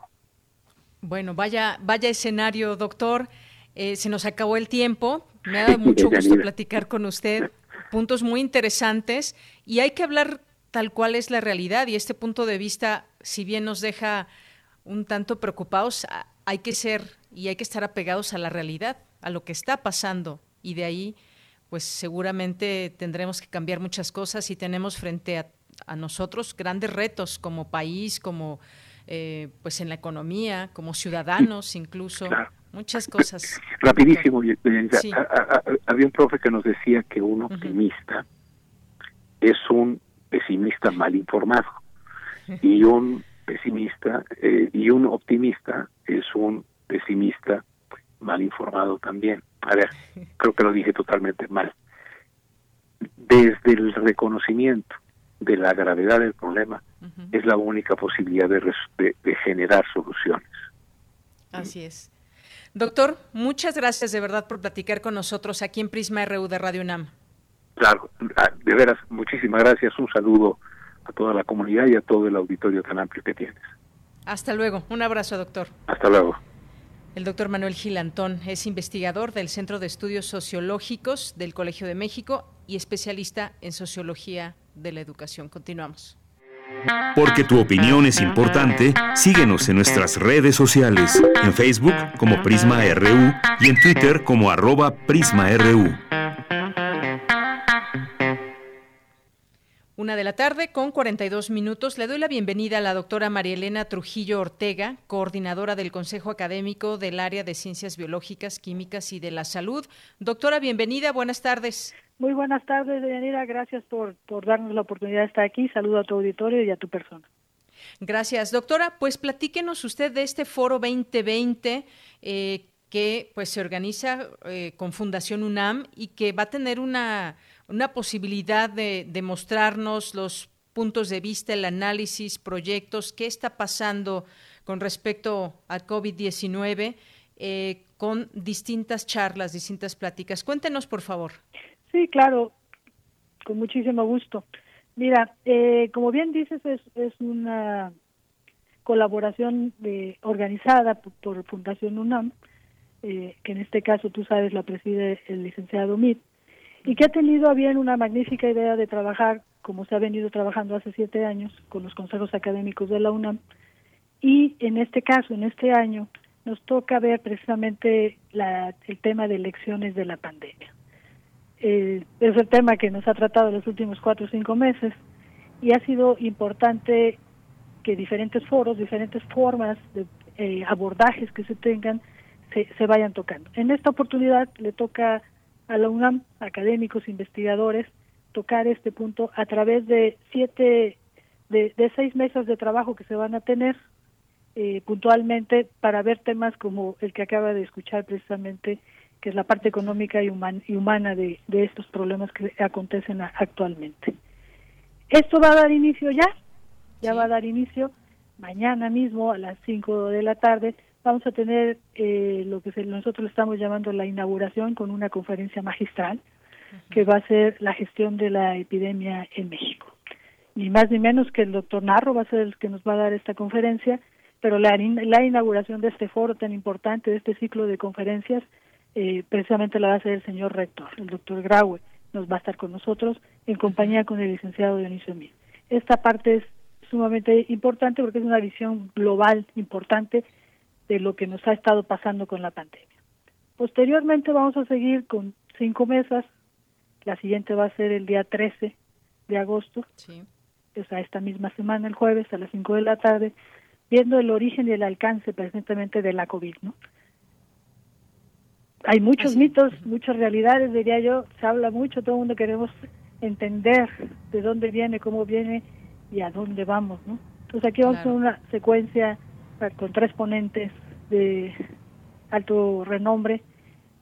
Bueno, vaya, vaya escenario, doctor. Eh, se nos acabó el tiempo. Me ha dado mucho gusto platicar con usted. Puntos muy interesantes y hay que hablar tal cual es la realidad y este punto de vista, si bien nos deja un tanto preocupados, hay que ser y hay que estar apegados a la realidad, a lo que está pasando. Y de ahí pues seguramente tendremos que cambiar muchas cosas y tenemos frente a, a nosotros grandes retos como país, como eh, pues en la economía, como ciudadanos incluso, muchas cosas. Rapidísimo, había un profe que nos decía que un optimista es un pesimista mal informado y un pesimista eh, y un optimista es un pesimista mal informado también. A ver, creo que lo dije totalmente mal. Desde el reconocimiento de la gravedad del problema, es la única posibilidad de, generar soluciones. Así es. Doctor, muchas gracias de verdad por platicar con nosotros aquí en Prisma RU de Radio UNAM. Claro, ah, de veras, muchísimas gracias. Un saludo a toda la comunidad y a todo el auditorio tan amplio que tienes. Hasta luego. Un abrazo, doctor. Hasta luego. El doctor Manuel Gilantón es investigador del Centro de Estudios Sociológicos del Colegio de México y especialista en sociología de la educación. Continuamos. Porque tu opinión es importante, síguenos en nuestras redes sociales, en Facebook como Prisma RU y en Twitter como arroba PrismaRU. Una de la tarde con 42 minutos. Le doy la bienvenida a la doctora María Elena Trujillo Ortega, coordinadora del Consejo Académico del Área de Ciencias Biológicas, Químicas y de la Salud. Doctora, bienvenida, buenas tardes. Muy buenas tardes, Deyanira. Gracias por, por darnos la oportunidad de estar aquí. Saludo a tu auditorio y a tu persona. Gracias, doctora. Pues platíquenos usted de este foro 2020 eh, que pues se organiza eh, con Fundación UNAM y que va a tener una, una posibilidad de, mostrarnos los puntos de vista, el análisis, proyectos, qué está pasando con respecto al COVID-19 eh, con distintas charlas, distintas pláticas. Cuéntenos, por favor. Sí, claro, con muchísimo gusto. Mira, eh, como bien dices, es, una colaboración de, organizada por, Fundación UNAM, eh, que en este caso tú sabes la preside el licenciado Mit, y que ha tenido a bien una magnífica idea de trabajar como se ha venido trabajando hace siete años con los consejos académicos de la UNAM. Y en este caso, en este año, nos toca ver precisamente el tema de elecciones de la pandemia. Eh, es el tema que nos ha tratado los últimos cuatro o cinco meses y ha sido importante que diferentes foros, diferentes formas de eh, abordajes que se tengan se vayan tocando. En esta oportunidad le toca a la UNAM, académicos, investigadores, tocar este punto a través de siete, de, de seis mesas de trabajo que se van a tener eh, puntualmente para ver temas como el que acaba de escuchar precisamente, que es la parte económica y, y humana de, de, estos problemas que acontecen actualmente. Esto va a dar inicio ya, ya va a dar inicio mañana mismo a las 5 de la tarde. Vamos a tener eh, lo que nosotros estamos llamando la inauguración con una conferencia magistral que va a ser la gestión de la epidemia en México. Ni más ni menos que el doctor Narro va a ser el que nos va a dar esta conferencia, pero la, la inauguración de este foro tan importante, de este ciclo de conferencias, eh, precisamente la va a hacer el señor rector, el doctor Graue, nos va a estar con nosotros en compañía con el licenciado Dionisio Mir. Esta parte es sumamente importante porque es una visión global importante de lo que nos ha estado pasando con la pandemia. Posteriormente vamos a seguir con cinco mesas la siguiente va a ser el día 13 de agosto, sí. o sea, esta misma semana, el jueves, a las 5 de la tarde, viendo el origen y el alcance presentemente de la COVID, ¿no? Hay muchos mitos, muchas realidades, diría yo, se habla mucho, todo el mundo queremos entender de dónde viene, cómo viene y a dónde vamos, ¿no? Entonces aquí vamos a hacer una secuencia con tres ponentes de alto renombre,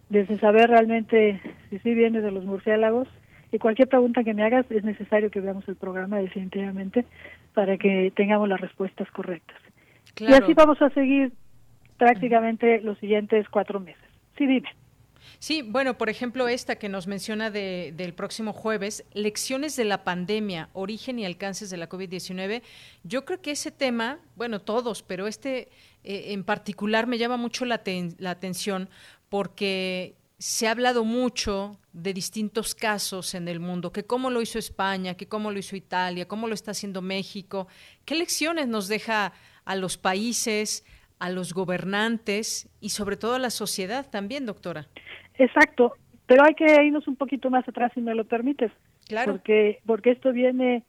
desde saber realmente si sí viene de los murciélagos y cualquier pregunta que me hagas es necesario que veamos el programa definitivamente para que tengamos las respuestas correctas. Y así vamos a seguir prácticamente los siguientes cuatro meses. Sí, dime. Sí, bueno, por ejemplo, esta que nos menciona de, del próximo jueves, lecciones de la pandemia, origen y alcances de la COVID-19. Yo creo que ese tema, bueno, todos, pero este eh, en particular me llama mucho la, la atención porque se ha hablado mucho de distintos casos en el mundo, que cómo lo hizo España, que cómo lo hizo Italia, cómo lo está haciendo México, qué lecciones nos deja a los países, a los gobernantes y sobre todo a la sociedad también, doctora. Exacto, pero hay que irnos un poquito más atrás si me lo permites. Claro. Porque, porque esto viene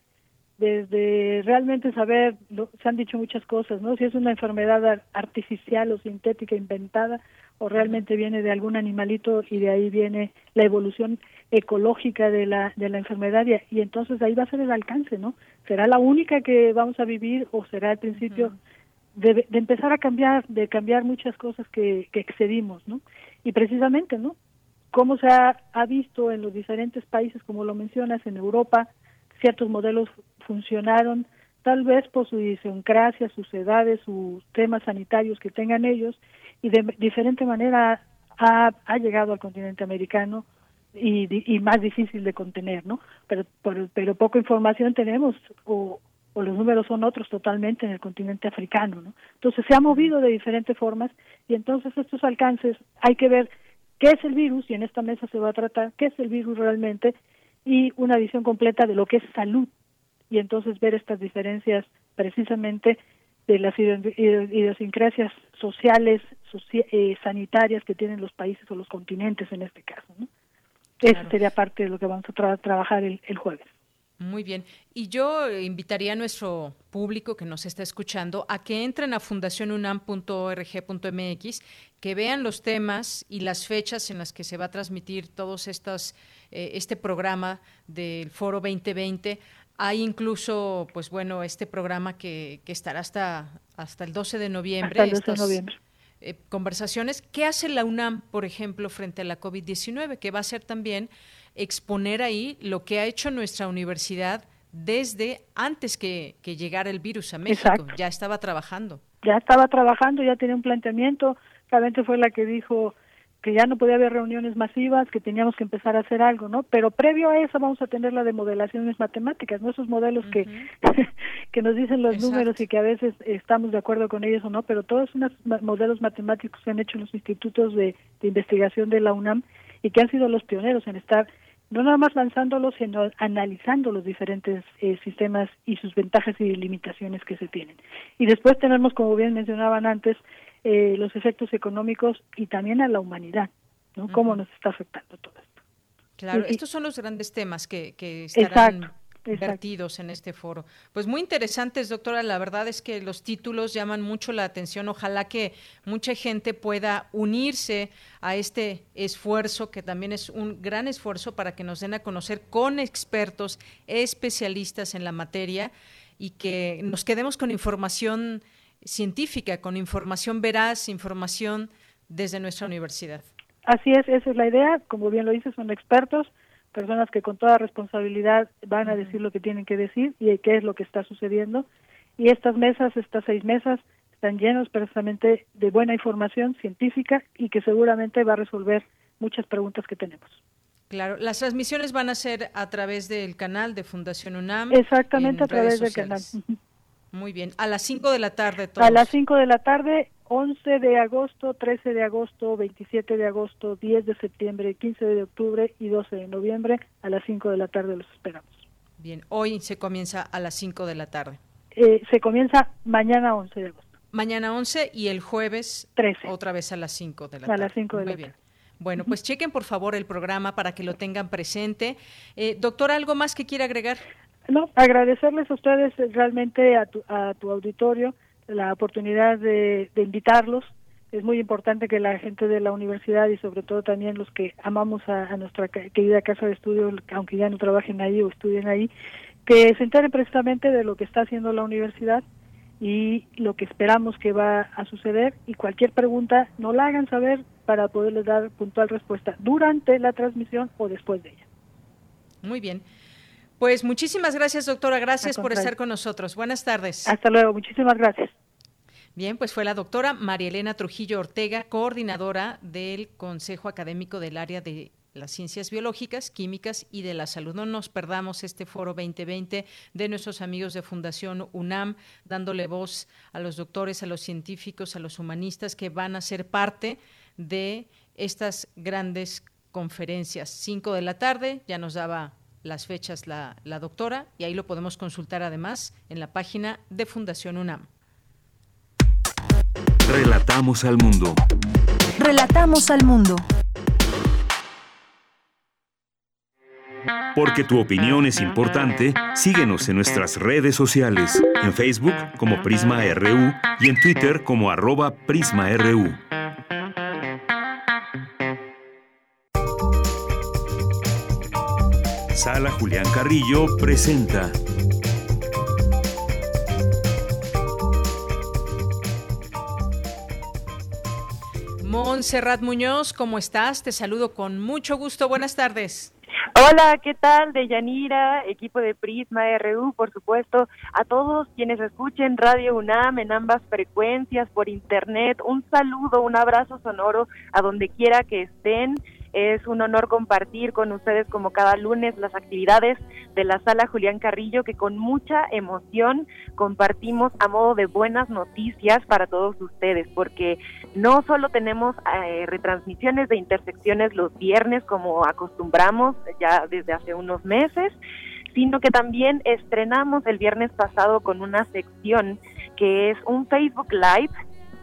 desde realmente saber, se han dicho muchas cosas, ¿no? Si es una enfermedad artificial o sintética inventada, o realmente viene de algún animalito y de ahí viene la evolución ecológica de la de la enfermedad y, entonces ahí va a ser el alcance, ¿no? ¿Será la única que vamos a vivir o será el principio de, de, empezar a cambiar, de cambiar muchas cosas que, que excedimos, ¿no? Y precisamente, ¿no? Cómo se ha, visto en los diferentes países, como lo mencionas, en Europa, ciertos modelos funcionaron, tal vez por su idiosincrasia, sus edades, sus temas sanitarios que tengan ellos, y de diferente manera ha, ha llegado al continente americano y, y, más difícil de contener, ¿no? Pero, pero, pero poca información tenemos o, o los números son otros totalmente en el continente africano, ¿no? Entonces se ha movido de diferentes formas y entonces estos alcances hay que ver qué es el virus y en esta mesa se va a tratar qué es el virus realmente y una visión completa de lo que es salud y entonces ver estas diferencias precisamente de las idiosincrasias sociales, eh, sanitarias que tienen los países o los continentes en este caso. ¿no? Eso sería parte de lo que vamos a trabajar el, el jueves. Muy bien. Y yo invitaría a nuestro público que nos está escuchando a que entren a fundacionunam.org.mx, que vean los temas y las fechas en las que se va a transmitir todos estos, eh, este programa del Foro 2020. Hay incluso, pues bueno, este programa que, que estará hasta, hasta el 12 de noviembre. Hasta el 12 de noviembre. Eh, conversaciones. ¿Qué hace la UNAM, por ejemplo, frente a la COVID-19? Que va a ser también exponer ahí lo que ha hecho nuestra universidad desde antes que, que llegara el virus a México. Ya estaba trabajando. Ya estaba trabajando, ya tenía un planteamiento. Realmente fue la que dijo que ya no podía haber reuniones masivas, que teníamos que empezar a hacer algo, ¿no? Pero previo a eso vamos a tener la de modelaciones matemáticas, ¿no? Esos modelos que, que nos dicen los números y que a veces estamos de acuerdo con ellos o no, pero todos unos modelos matemáticos que han hecho los institutos de, de investigación de la UNAM y que han sido los pioneros en estar no nada más lanzándolos, sino analizando los diferentes eh, sistemas y sus ventajas y limitaciones que se tienen. Y después tenemos, como bien mencionaban antes, eh, los efectos económicos y también a la humanidad, ¿no? Cómo nos está afectando todo esto. Claro, estos son los grandes temas que, que estarán vertidos en este foro. Pues muy interesantes, doctora. La verdad es que los títulos llaman mucho la atención. Ojalá que mucha gente pueda unirse a este esfuerzo, que también es un gran esfuerzo para que nos den a conocer con expertos, especialistas en la materia y que nos quedemos con información científica, con información veraz, información desde nuestra universidad. Así es, esa es la idea. Como bien lo dices, son expertos personas que con toda responsabilidad van a decir lo que tienen que decir y qué es lo que está sucediendo. Y estas mesas, estas seis mesas, están llenas precisamente de buena información científica y que seguramente va a resolver muchas preguntas que tenemos. Claro, las transmisiones van a ser a través del canal de Fundación UNAM. Exactamente, a través del canal. Muy bien, a las 5 de la tarde. A las 5 de la tarde 11 de agosto, 13 de agosto, 27 de agosto, 10 de septiembre, 15 de octubre y 12 de noviembre a las 5 de la tarde los esperamos. Bien, hoy se comienza a las 5 de la tarde. Eh, se comienza mañana 11 de agosto. Mañana 11 y el jueves 13. Otra vez a las 5 de la tarde. A las 5 de Muy la bien. tarde. Bueno, pues chequen por favor el programa para que lo tengan presente. Eh, doctor, ¿algo más que quiera agregar? No, agradecerles a ustedes realmente a tu, a tu auditorio la oportunidad de, invitarlos. Es muy importante que la gente de la universidad y sobre todo también los que amamos a, nuestra querida casa de estudio, aunque ya no trabajen ahí o estudien ahí, que se enteren precisamente de lo que está haciendo la universidad y lo que esperamos que va a suceder y cualquier pregunta no la hagan saber para poderles dar puntual respuesta durante la transmisión o después de ella. Muy bien. Pues muchísimas gracias, doctora. Gracias por estar con nosotros. Buenas tardes. Hasta luego. Muchísimas gracias. Bien, pues fue la doctora María Elena Trujillo Ortega, coordinadora del Consejo Académico del Área de las Ciencias Biológicas, Químicas y de la Salud. No nos perdamos este foro 2020 de nuestros amigos de Fundación UNAM, dándole voz a los doctores, a los científicos, a los humanistas que van a ser parte de estas grandes conferencias. Cinco de la tarde, ya nos daba las fechas la, la doctora y ahí lo podemos consultar además en la página de Fundación UNAM. Relatamos al mundo. Relatamos al mundo. Porque tu opinión es importante, síguenos en nuestras redes sociales, en Facebook como Prisma RU y en Twitter como arroba PrismaRU. Sala Julián Carrillo presenta. Montserrat Muñoz, ¿cómo estás? Te saludo con mucho gusto. Buenas tardes. Hola, ¿qué tal? De Yanira, equipo de Prisma RU, por supuesto, a todos quienes escuchen Radio UNAM en ambas frecuencias por internet, un saludo, un abrazo sonoro a donde quiera que estén. Es un honor compartir con ustedes como cada lunes las actividades de la sala Julián Carrillo que con mucha emoción compartimos a modo de buenas noticias para todos ustedes porque no solo tenemos eh, retransmisiones de intersecciones los viernes como acostumbramos ya desde hace unos meses, sino que también estrenamos el viernes pasado con una sección que es un Facebook Live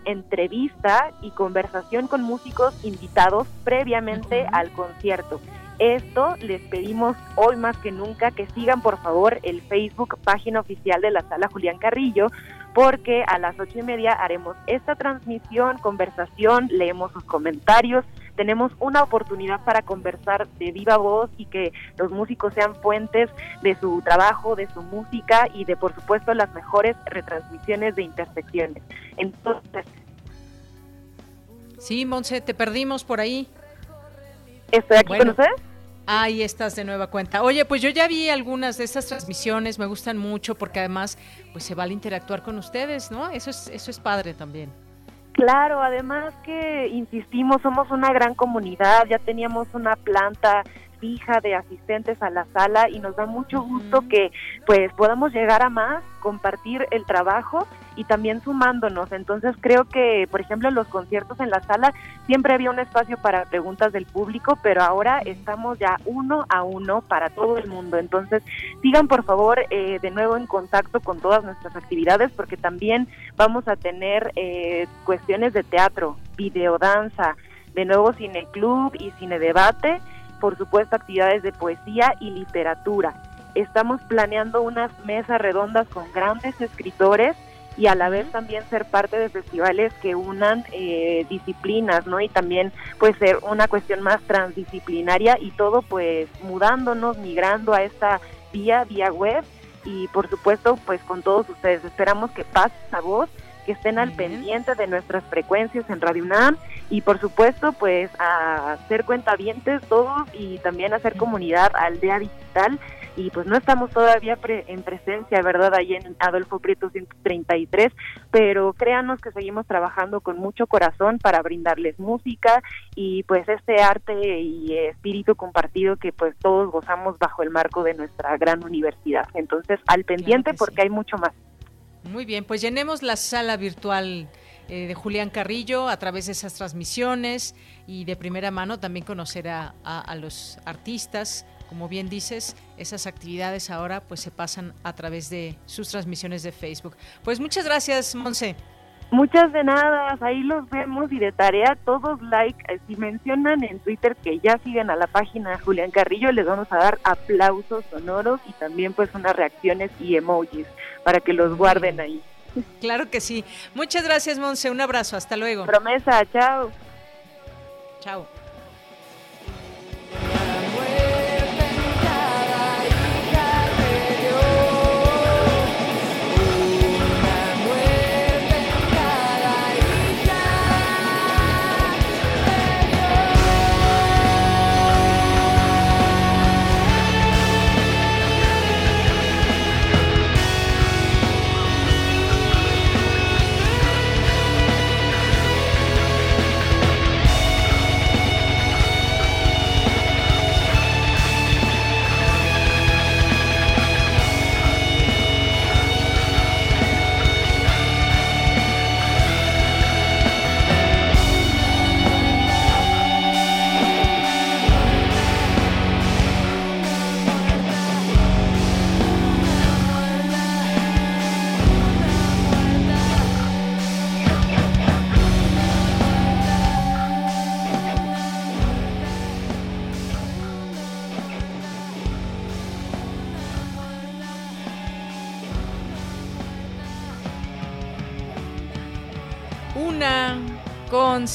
entrevista y conversación con músicos invitados previamente al concierto. Esto les pedimos hoy más que nunca que sigan por favor el Facebook página oficial de la sala Julián Carrillo porque a las ocho y media haremos esta transmisión, conversación, leemos sus comentarios, tenemos una oportunidad para conversar de viva voz y que los músicos sean fuentes de su trabajo, de su música y de por supuesto las mejores retransmisiones de intersecciones. Entonces, Sí, Monse, te perdimos por ahí. ¿Estoy aquí con ustedes? Ahí estás de nueva cuenta. Oye, pues yo ya vi algunas de estas transmisiones, me gustan mucho porque además pues se vale interactuar con ustedes, ¿no? Eso es eso es padre también. Claro, además que insistimos, somos una gran comunidad, ya teníamos una planta fija de asistentes a la sala y nos da mucho gusto que pues podamos llegar a más, compartir el trabajo y también sumándonos. Entonces creo que, por ejemplo, los conciertos en la sala siempre había un espacio para preguntas del público, pero ahora estamos ya uno a uno para todo el mundo. Entonces sigan por favor eh, de nuevo en contacto con todas nuestras actividades porque también vamos a tener eh, cuestiones de teatro, videodanza, de nuevo cine club y cine debate, por supuesto actividades de poesía y literatura. Estamos planeando unas mesas redondas con grandes escritores y a la vez también ser parte de festivales que unan eh, disciplinas, ¿no? Y también puede ser una cuestión más transdisciplinaria y todo pues mudándonos, migrando a esta vía, vía web y por supuesto pues con todos ustedes. Esperamos que pase esa voz que estén al pendiente de nuestras frecuencias en Radio UNAM y por supuesto pues a hacer cuentavientes todos y también hacer comunidad aldea digital y pues no estamos todavía en presencia, ¿verdad? Ahí en Adolfo Prieto 133, pero créanos que seguimos trabajando con mucho corazón para brindarles música y pues este arte y espíritu compartido que pues todos gozamos bajo el marco de nuestra gran universidad. Entonces, al pendiente porque hay mucho más. Muy bien, pues llenemos la sala virtual eh, de Julián Carrillo a través de esas transmisiones y de primera mano también conocer a, a, los artistas. Como bien dices, esas actividades ahora pues se pasan a través de sus transmisiones de Facebook. Pues muchas gracias, Monse. Muchas de nada, ahí los vemos y de tarea todos like, si mencionan en Twitter que ya siguen a la página Julián Carrillo, les vamos a dar aplausos sonoros y también pues unas reacciones y emojis para que los guarden ahí. Claro que sí. Muchas gracias, Monse, un abrazo, hasta luego. Promesa, chao. Chao.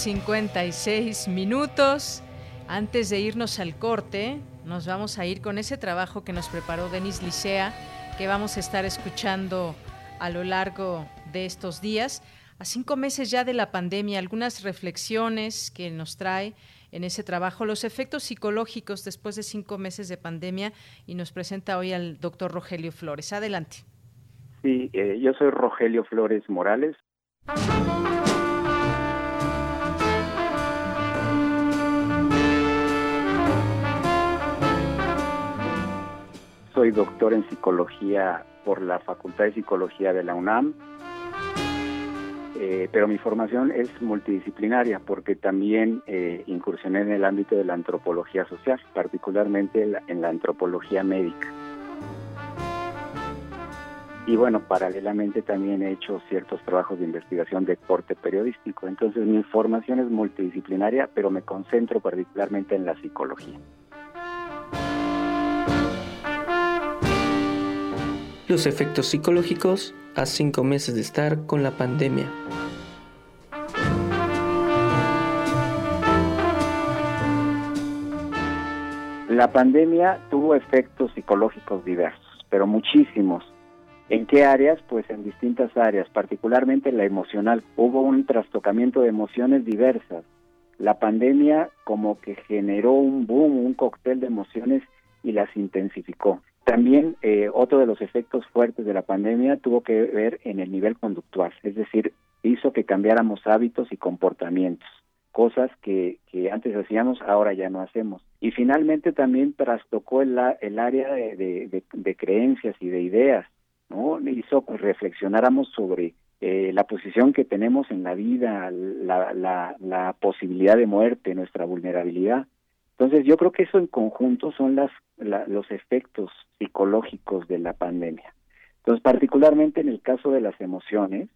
56 minutos. Antes de irnos al corte, nos vamos a ir con ese trabajo que nos preparó Denis Licea, que vamos a estar escuchando a lo largo de estos días. A cinco meses ya de la pandemia, algunas reflexiones que nos trae en ese trabajo, los efectos psicológicos después de cinco meses de pandemia, y nos presenta hoy al doctor Rogelio Flores. Adelante. Sí, eh, yo soy Rogelio Flores Morales. Soy doctor en psicología por la Facultad de Psicología de la UNAM, eh, pero mi formación es multidisciplinaria porque también eh, incursioné en el ámbito de la antropología social, particularmente en la antropología médica. Y bueno, paralelamente también he hecho ciertos trabajos de investigación de corte periodístico. Entonces mi formación es multidisciplinaria, pero me concentro particularmente en la psicología. Los efectos psicológicos a cinco meses de estar con la pandemia. La pandemia tuvo efectos psicológicos diversos, pero muchísimos. ¿En qué áreas? Pues en distintas áreas, particularmente la emocional. Hubo un trastocamiento de emociones diversas. La pandemia como que generó un boom, un cóctel de emociones y las intensificó. También eh, otro de los efectos fuertes de la pandemia tuvo que ver en el nivel conductual, es decir, hizo que cambiáramos hábitos y comportamientos, cosas que, que antes hacíamos, ahora ya no hacemos. Y finalmente también trastocó el, el área de, de, de, creencias y de ideas, ¿no? Hizo que reflexionáramos sobre eh, la posición que tenemos en la vida, la, la, la posibilidad de muerte, nuestra vulnerabilidad. Entonces yo creo que eso en conjunto son las, los efectos psicológicos de la pandemia. Entonces particularmente en el caso de las emociones,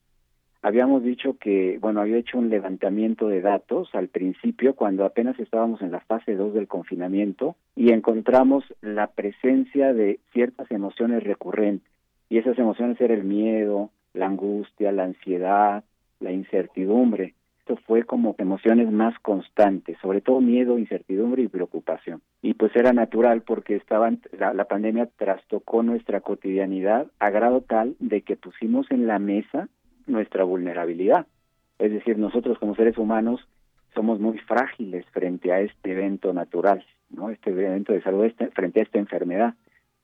habíamos dicho que, bueno, había hecho un levantamiento de datos al principio cuando apenas estábamos en la fase 2 del confinamiento y encontramos la presencia de ciertas emociones recurrentes. Y esas emociones eran el miedo, la angustia, la ansiedad, la incertidumbre. Esto fue como emociones más constantes, sobre todo miedo, incertidumbre y preocupación. Y pues era natural porque estaban, la, pandemia trastocó nuestra cotidianidad a grado tal de que pusimos en la mesa nuestra vulnerabilidad. Es decir, nosotros como seres humanos somos muy frágiles frente a este evento natural, ¿no? Este evento de salud, este, frente a esta enfermedad.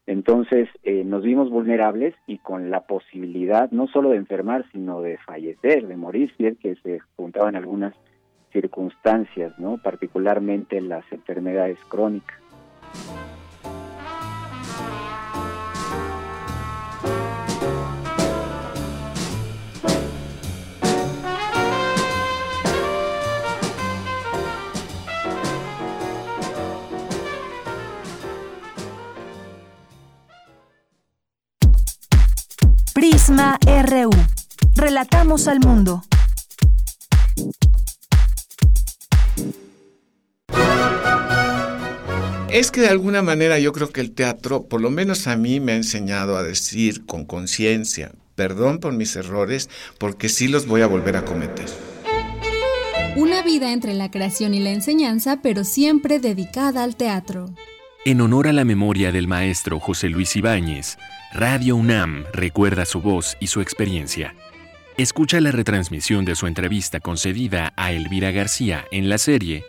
Entonces eh, nos vimos vulnerables y con la posibilidad no solo de enfermar, sino de fallecer, de morir, si es que se juntaban algunas circunstancias, ¿no? particularmente las enfermedades crónicas. Prisma RU. Relatamos al mundo. Es que de alguna manera yo creo que el teatro, por lo menos a mí, me ha enseñado a decir con conciencia, perdón por mis errores, porque sí los voy a volver a cometer. Una vida entre la creación y la enseñanza, pero siempre dedicada al teatro. En honor a la memoria del maestro José Luis Ibáñez, Radio UNAM recuerda su voz y su experiencia. Escucha la retransmisión de su entrevista concedida a Elvira García en la serie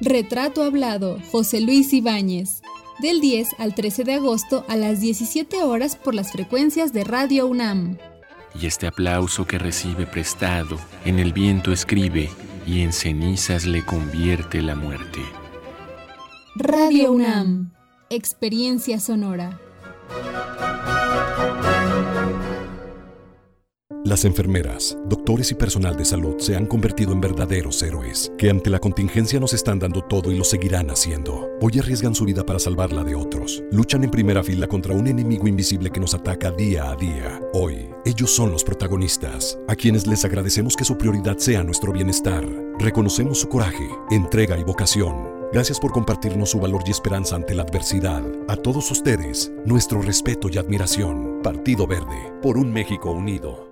Retrato Hablado, José Luis Ibáñez, del 10 al 13 de agosto a las 17 horas por las frecuencias de Radio UNAM. Y este aplauso que recibe prestado, en el viento escribe y en cenizas le convierte la muerte. Radio UNAM, experiencia sonora. Las enfermeras, doctores y personal de salud se han convertido en verdaderos héroes, que ante la contingencia nos están dando todo y lo seguirán haciendo. Hoy arriesgan su vida para salvar la de otros. Luchan en primera fila contra un enemigo invisible que nos ataca día a día. Hoy, ellos son los protagonistas, a quienes les agradecemos que su prioridad sea nuestro bienestar. Reconocemos su coraje, entrega y vocación. Gracias por compartirnos su valor y esperanza ante la adversidad. A todos ustedes, nuestro respeto y admiración. Partido Verde, por un México unido.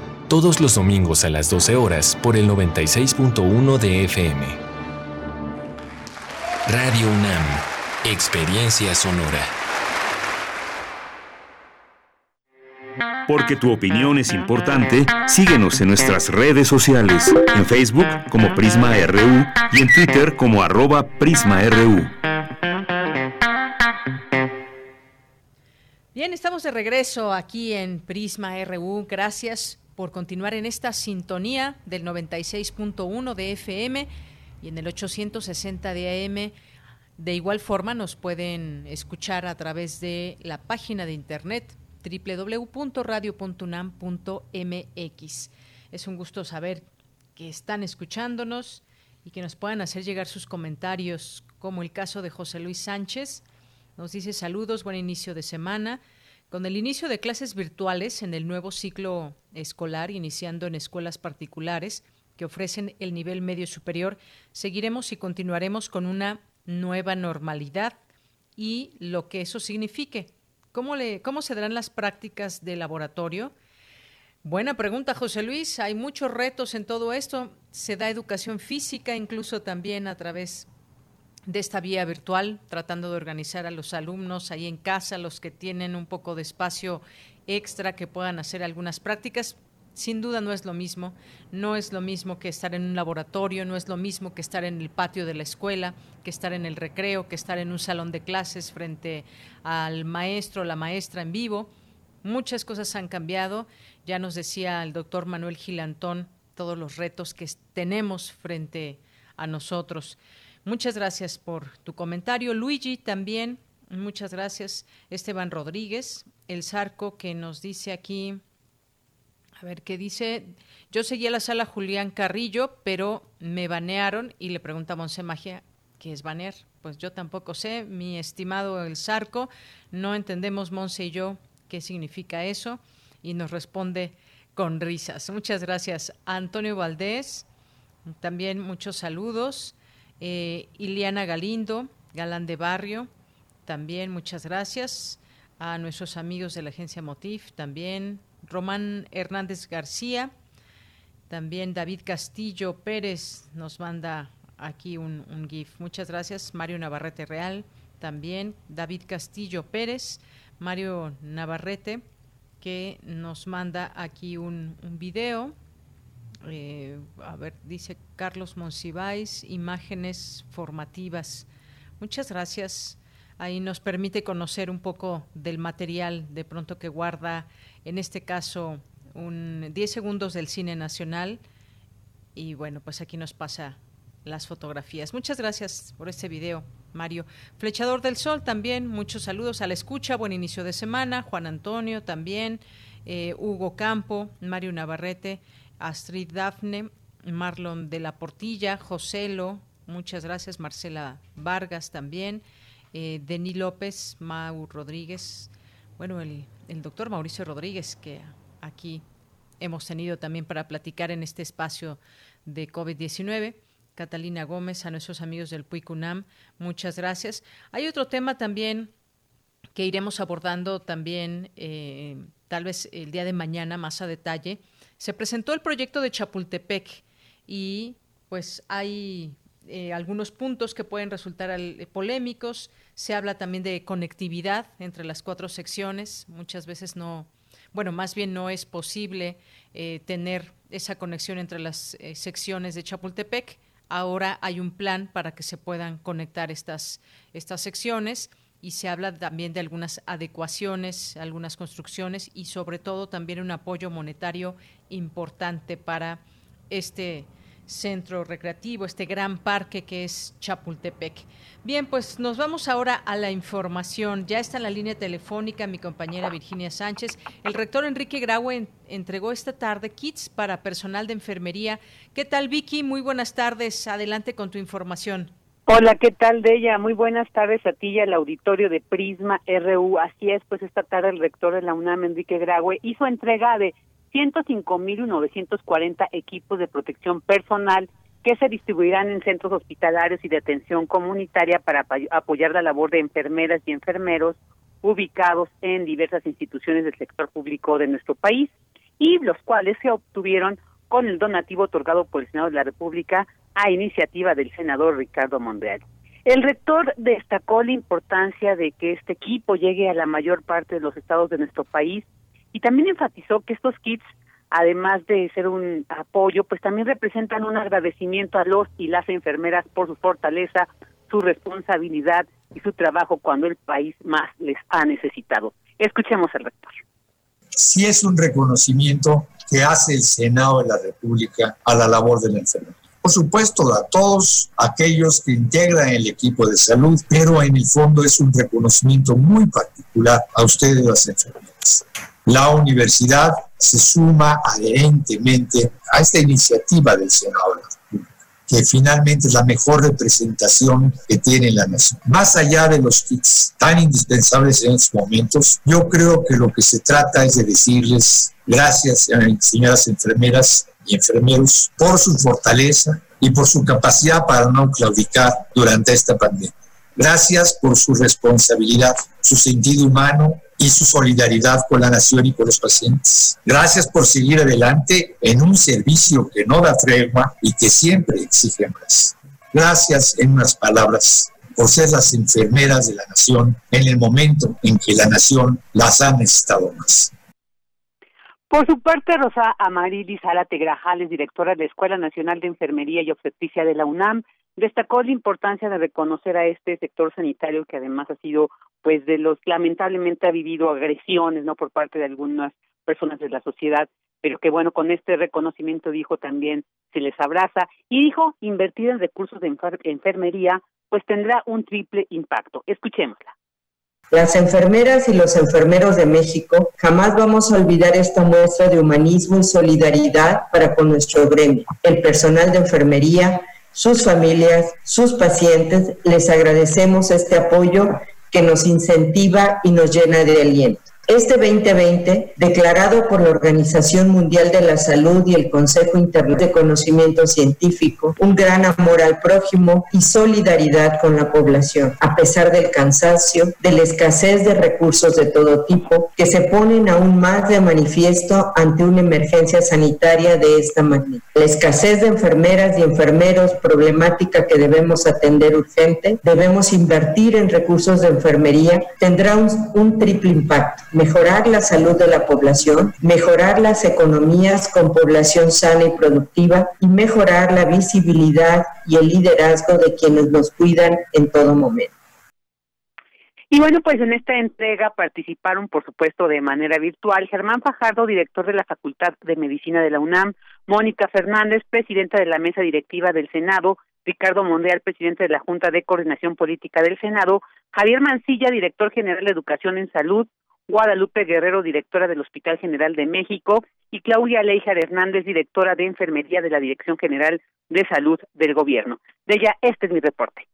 todos los domingos a las 12 horas por el 96.1 de FM. Radio UNAM, Experiencia Sonora. Porque tu opinión es importante, síguenos en nuestras redes sociales, en Facebook como Prisma RU y en Twitter como arroba PrismaRU. Bien, estamos de regreso aquí en Prisma RU. Gracias por continuar en esta sintonía del 96.1 de FM y en el 860 de AM. De igual forma nos pueden escuchar a través de la página de internet www.radio.unam.mx. Es un gusto saber que están escuchándonos y que nos puedan hacer llegar sus comentarios, como el caso de José Luis Sánchez. Nos dice saludos, buen inicio de semana. Con el inicio de clases virtuales en el nuevo ciclo escolar, iniciando en escuelas particulares que ofrecen el nivel medio superior, seguiremos y continuaremos con una nueva normalidad y lo que eso signifique. ¿Cómo, le, cómo se darán las prácticas de laboratorio? Buena pregunta, José Luis. Hay muchos retos en todo esto. Se da educación física incluso también a través de esta vía virtual, tratando de organizar a los alumnos ahí en casa, los que tienen un poco de espacio extra que puedan hacer algunas prácticas. Sin duda no es lo mismo, no es lo mismo que estar en un laboratorio, no es lo mismo que estar en el patio de la escuela, que estar en el recreo, que estar en un salón de clases frente al maestro o la maestra en vivo. Muchas cosas han cambiado. Ya nos decía el doctor Manuel Gilantón todos los retos que tenemos frente a nosotros. Muchas gracias por tu comentario. Luigi también, muchas gracias. Esteban Rodríguez, el Zarco que nos dice aquí, a ver qué dice, yo seguí a la sala Julián Carrillo, pero me banearon y le pregunta a Monse Magia, ¿qué es banear? Pues yo tampoco sé, mi estimado el Zarco, no entendemos Monse y yo qué significa eso y nos responde con risas. Muchas gracias. Antonio Valdés, también muchos saludos. Eh, Iliana Galindo, Galán de Barrio, también muchas gracias. A nuestros amigos de la agencia Motif, también. Román Hernández García, también David Castillo Pérez nos manda aquí un, GIF. Muchas gracias. Mario Navarrete Real, también. David Castillo Pérez, Mario Navarrete, que nos manda aquí un video eh, a ver, dice Carlos Monsiváis, imágenes formativas. Muchas gracias. Ahí nos permite conocer un poco del material de pronto que guarda, en este caso, un 10 segundos del cine nacional. Y bueno, pues aquí nos pasa las fotografías. Muchas gracias por este video, Mario. Flechador del Sol también, muchos saludos a la escucha, buen inicio de semana. Juan Antonio también, eh, Hugo Campo, Mario Navarrete. Astrid Dafne, Marlon de la Portilla, Joselo, muchas gracias, Marcela Vargas también, eh, Denis López, Mau Rodríguez, bueno, el, el doctor Mauricio Rodríguez, que aquí hemos tenido también para platicar en este espacio de COVID-19. Catalina Gómez, a nuestros amigos del PUICUNAM, muchas gracias. Hay otro tema también que iremos abordando también, eh, tal vez el día de mañana más a detalle, se presentó el proyecto de Chapultepec y pues hay eh, algunos puntos que pueden resultar eh, polémicos. Se habla también de conectividad entre las cuatro secciones. Muchas veces no, bueno, más bien no es posible eh, tener esa conexión entre las secciones de Chapultepec. Ahora hay un plan para que se puedan conectar estas, estas secciones y se habla también de algunas adecuaciones, algunas construcciones y sobre todo también un apoyo monetario importante para este centro recreativo, este gran parque que es Chapultepec. Bien, pues nos vamos ahora a la información. Ya está en la línea telefónica mi compañera Virginia Sánchez. El rector Enrique Graue entregó esta tarde kits para personal de enfermería. ¿Qué tal, Vicky? Muy buenas tardes. Adelante con tu información. Hola, ¿qué tal de ella? Muy buenas tardes a ti y al auditorio de Prisma RU. Así es, pues esta tarde el rector de la UNAM, Enrique Graue, hizo entrega de 105.940 equipos de protección personal que se distribuirán en centros hospitalarios y de atención comunitaria para apoyar la labor de enfermeras y enfermeros ubicados en diversas instituciones del sector público de nuestro país y los cuales se obtuvieron con el donativo otorgado por el Senado de la República a iniciativa del senador Ricardo Monreal. El rector destacó la importancia de que este equipo llegue a la mayor parte de los estados de nuestro país y también enfatizó que estos kits, además de ser un apoyo, pues también representan un agradecimiento a los y las enfermeras por su fortaleza, su responsabilidad y su trabajo cuando el país más les ha necesitado. Escuchemos al rector. Sí es un reconocimiento que hace el Senado de la República a la labor de la enfermería por supuesto, a todos aquellos que integran el equipo de salud, pero en el fondo es un reconocimiento muy particular a ustedes las enfermeras. La universidad se suma adherentemente a esta iniciativa del Senado de la República. Que finalmente es la mejor representación que tiene la nación. Más allá de los kits tan indispensables en estos momentos, yo creo que lo que se trata es de decirles gracias, señoras enfermeras y enfermeros, por su fortaleza y por su capacidad para no claudicar durante esta pandemia. Gracias por su responsabilidad, su sentido humano y su solidaridad con la nación y con los pacientes. Gracias por seguir adelante en un servicio que no da tregua y que siempre exige más. Gracias, en unas palabras, por ser las enfermeras de la nación en el momento en que la nación las ha necesitado más. Por su parte, Rosa Amarilis Zárate Grajales, directora de la Escuela Nacional de Enfermería y Obstetricia de la UNAM, destacó la importancia de reconocer a este sector sanitario que además ha sido pues de los lamentablemente ha vivido agresiones no por parte de algunas personas de la sociedad pero que bueno con este reconocimiento dijo también se les abraza y dijo invertir en recursos de enfermería pues tendrá un triple impacto escuchémosla las enfermeras y los enfermeros de México jamás vamos a olvidar esta muestra de humanismo y solidaridad para con nuestro gremio. El personal de enfermería, sus familias, sus pacientes, les agradecemos este apoyo que nos incentiva y nos llena de aliento. Este 2020, declarado por la Organización Mundial de la Salud y el Consejo Internacional de Conocimiento Científico, un gran amor al prójimo y solidaridad con la población, a pesar del cansancio, de la escasez de recursos de todo tipo, que se ponen aún más de manifiesto ante una emergencia sanitaria de esta magnitud. La escasez de enfermeras y enfermeros, problemática que debemos atender urgente, debemos invertir en recursos de enfermería, tendrá un, un triple impacto mejorar la salud de la población, mejorar las economías con población sana y productiva y mejorar la visibilidad y el liderazgo de quienes nos cuidan en todo momento. Y bueno, pues en esta entrega participaron, por supuesto, de manera virtual Germán Fajardo, director de la Facultad de Medicina de la UNAM, Mónica Fernández, presidenta de la mesa directiva del Senado, Ricardo Mondeal, presidente de la Junta de Coordinación Política del Senado, Javier Mancilla, director general de Educación en Salud, Guadalupe Guerrero, directora del Hospital General de México, y Claudia Leijar Hernández, directora de Enfermería de la Dirección General de Salud del Gobierno. De ella, este es mi reporte.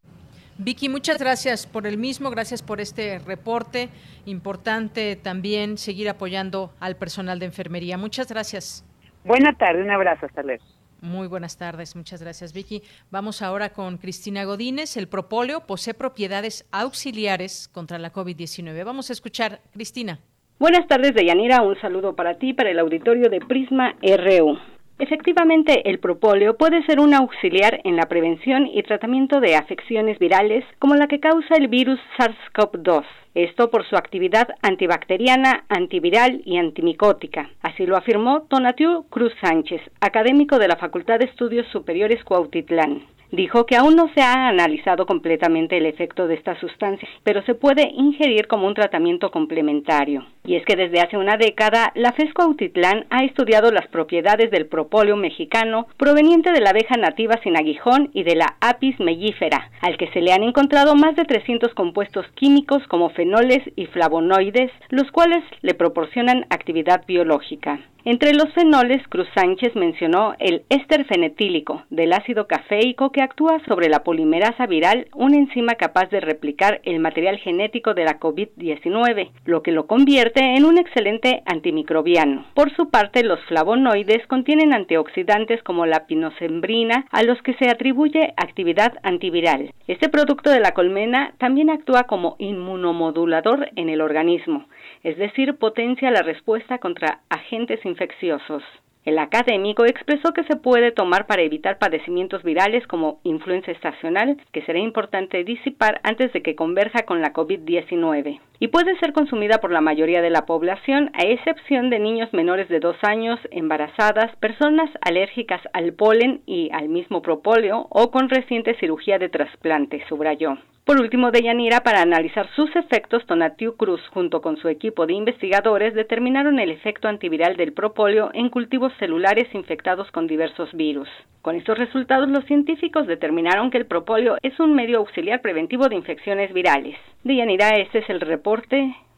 Vicky, muchas gracias por el mismo, gracias por este reporte. Importante también seguir apoyando al personal de enfermería. Muchas gracias. Buena tarde, un abrazo, hasta luego. Muy buenas tardes, muchas gracias Vicky. Vamos ahora con Cristina Godínez. El propóleo posee propiedades auxiliares contra la COVID-19. Vamos a escuchar, Cristina. Buenas tardes, Deyanira. Un saludo para ti, para el auditorio de Prisma RU. Efectivamente, el propóleo puede ser un auxiliar en la prevención y tratamiento de afecciones virales como la que causa el virus SARS-CoV-2. Esto por su actividad antibacteriana, antiviral y antimicótica. Así lo afirmó Tonatiu Cruz Sánchez, académico de la Facultad de Estudios Superiores Cuautitlán dijo que aún no se ha analizado completamente el efecto de esta sustancia, pero se puede ingerir como un tratamiento complementario. Y es que desde hace una década, la FESCO Autitlán ha estudiado las propiedades del propóleo mexicano proveniente de la abeja nativa sin aguijón y de la Apis mellifera, al que se le han encontrado más de 300 compuestos químicos como fenoles y flavonoides, los cuales le proporcionan actividad biológica. Entre los fenoles, Cruz Sánchez mencionó el éster fenetílico del ácido cafeico que actúa sobre la polimerasa viral, una enzima capaz de replicar el material genético de la COVID-19, lo que lo convierte en un excelente antimicrobiano. Por su parte, los flavonoides contienen antioxidantes como la pinosembrina, a los que se atribuye actividad antiviral. Este producto de la colmena también actúa como inmunomodulador en el organismo, es decir, potencia la respuesta contra agentes infecciosos. El académico expresó que se puede tomar para evitar padecimientos virales como influenza estacional, que será importante disipar antes de que converja con la COVID-19. Y puede ser consumida por la mayoría de la población, a excepción de niños menores de dos años, embarazadas, personas alérgicas al polen y al mismo propóleo o con reciente cirugía de trasplante, subrayó. Por último, Deyanira, para analizar sus efectos, Tonatiu Cruz, junto con su equipo de investigadores, determinaron el efecto antiviral del propóleo en cultivos celulares infectados con diversos virus. Con estos resultados, los científicos determinaron que el propóleo es un medio auxiliar preventivo de infecciones virales. Deyanira, este es el reporte.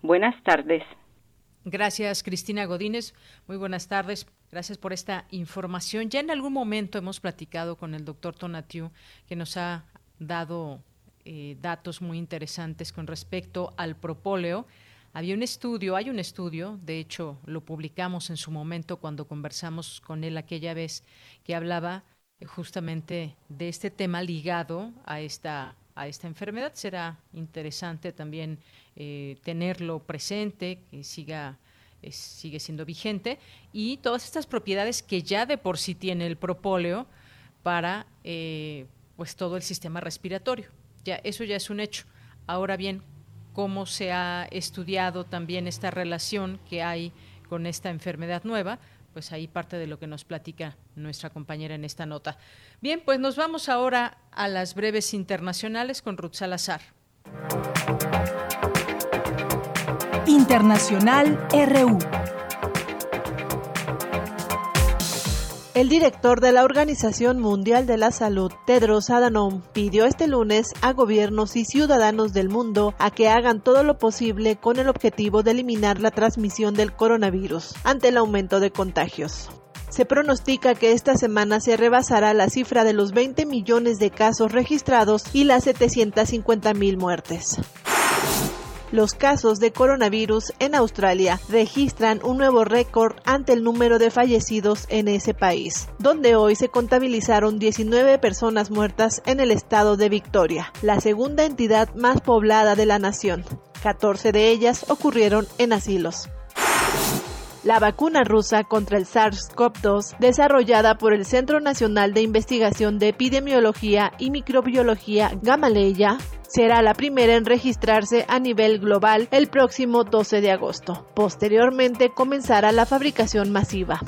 Buenas tardes. Gracias, Cristina Godínez. Muy buenas tardes. Gracias por esta información. Ya en algún momento hemos platicado con el doctor Tonatiu, que nos ha dado eh, datos muy interesantes con respecto al propóleo. Había un estudio, hay un estudio, de hecho lo publicamos en su momento cuando conversamos con él aquella vez, que hablaba justamente de este tema ligado a esta a esta enfermedad. Será interesante también eh, tenerlo presente, que siga eh, sigue siendo vigente y todas estas propiedades que ya de por sí tiene el propóleo para eh, pues todo el sistema respiratorio. Ya eso ya es un hecho. Ahora bien, cómo se ha estudiado también esta relación que hay con esta enfermedad nueva, pues ahí parte de lo que nos platica nuestra compañera en esta nota. Bien, pues nos vamos ahora a las breves internacionales con Ruth Salazar. Internacional RU. El director de la Organización Mundial de la Salud, Tedros Adhanom, pidió este lunes a gobiernos y ciudadanos del mundo a que hagan todo lo posible con el objetivo de eliminar la transmisión del coronavirus ante el aumento de contagios. Se pronostica que esta semana se rebasará la cifra de los 20 millones de casos registrados y las 750 mil muertes. Los casos de coronavirus en Australia registran un nuevo récord ante el número de fallecidos en ese país, donde hoy se contabilizaron 19 personas muertas en el estado de Victoria, la segunda entidad más poblada de la nación. 14 de ellas ocurrieron en asilos. La vacuna rusa contra el SARS-CoV-2, desarrollada por el Centro Nacional de Investigación de Epidemiología y Microbiología Gamaleya, será la primera en registrarse a nivel global el próximo 12 de agosto. Posteriormente comenzará la fabricación masiva.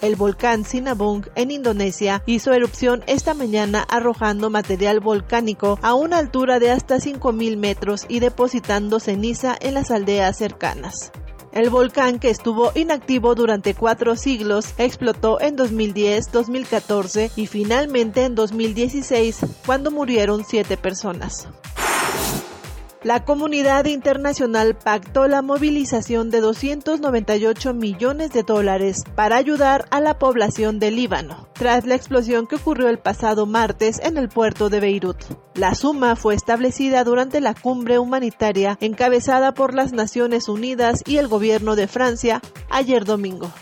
El volcán Sinabung en Indonesia hizo erupción esta mañana arrojando material volcánico a una altura de hasta 5.000 metros y depositando ceniza en las aldeas cercanas. El volcán, que estuvo inactivo durante cuatro siglos, explotó en 2010, 2014 y finalmente en 2016, cuando murieron siete personas. La comunidad internacional pactó la movilización de 298 millones de dólares para ayudar a la población de Líbano, tras la explosión que ocurrió el pasado martes en el puerto de Beirut. La suma fue establecida durante la cumbre humanitaria encabezada por las Naciones Unidas y el gobierno de Francia ayer domingo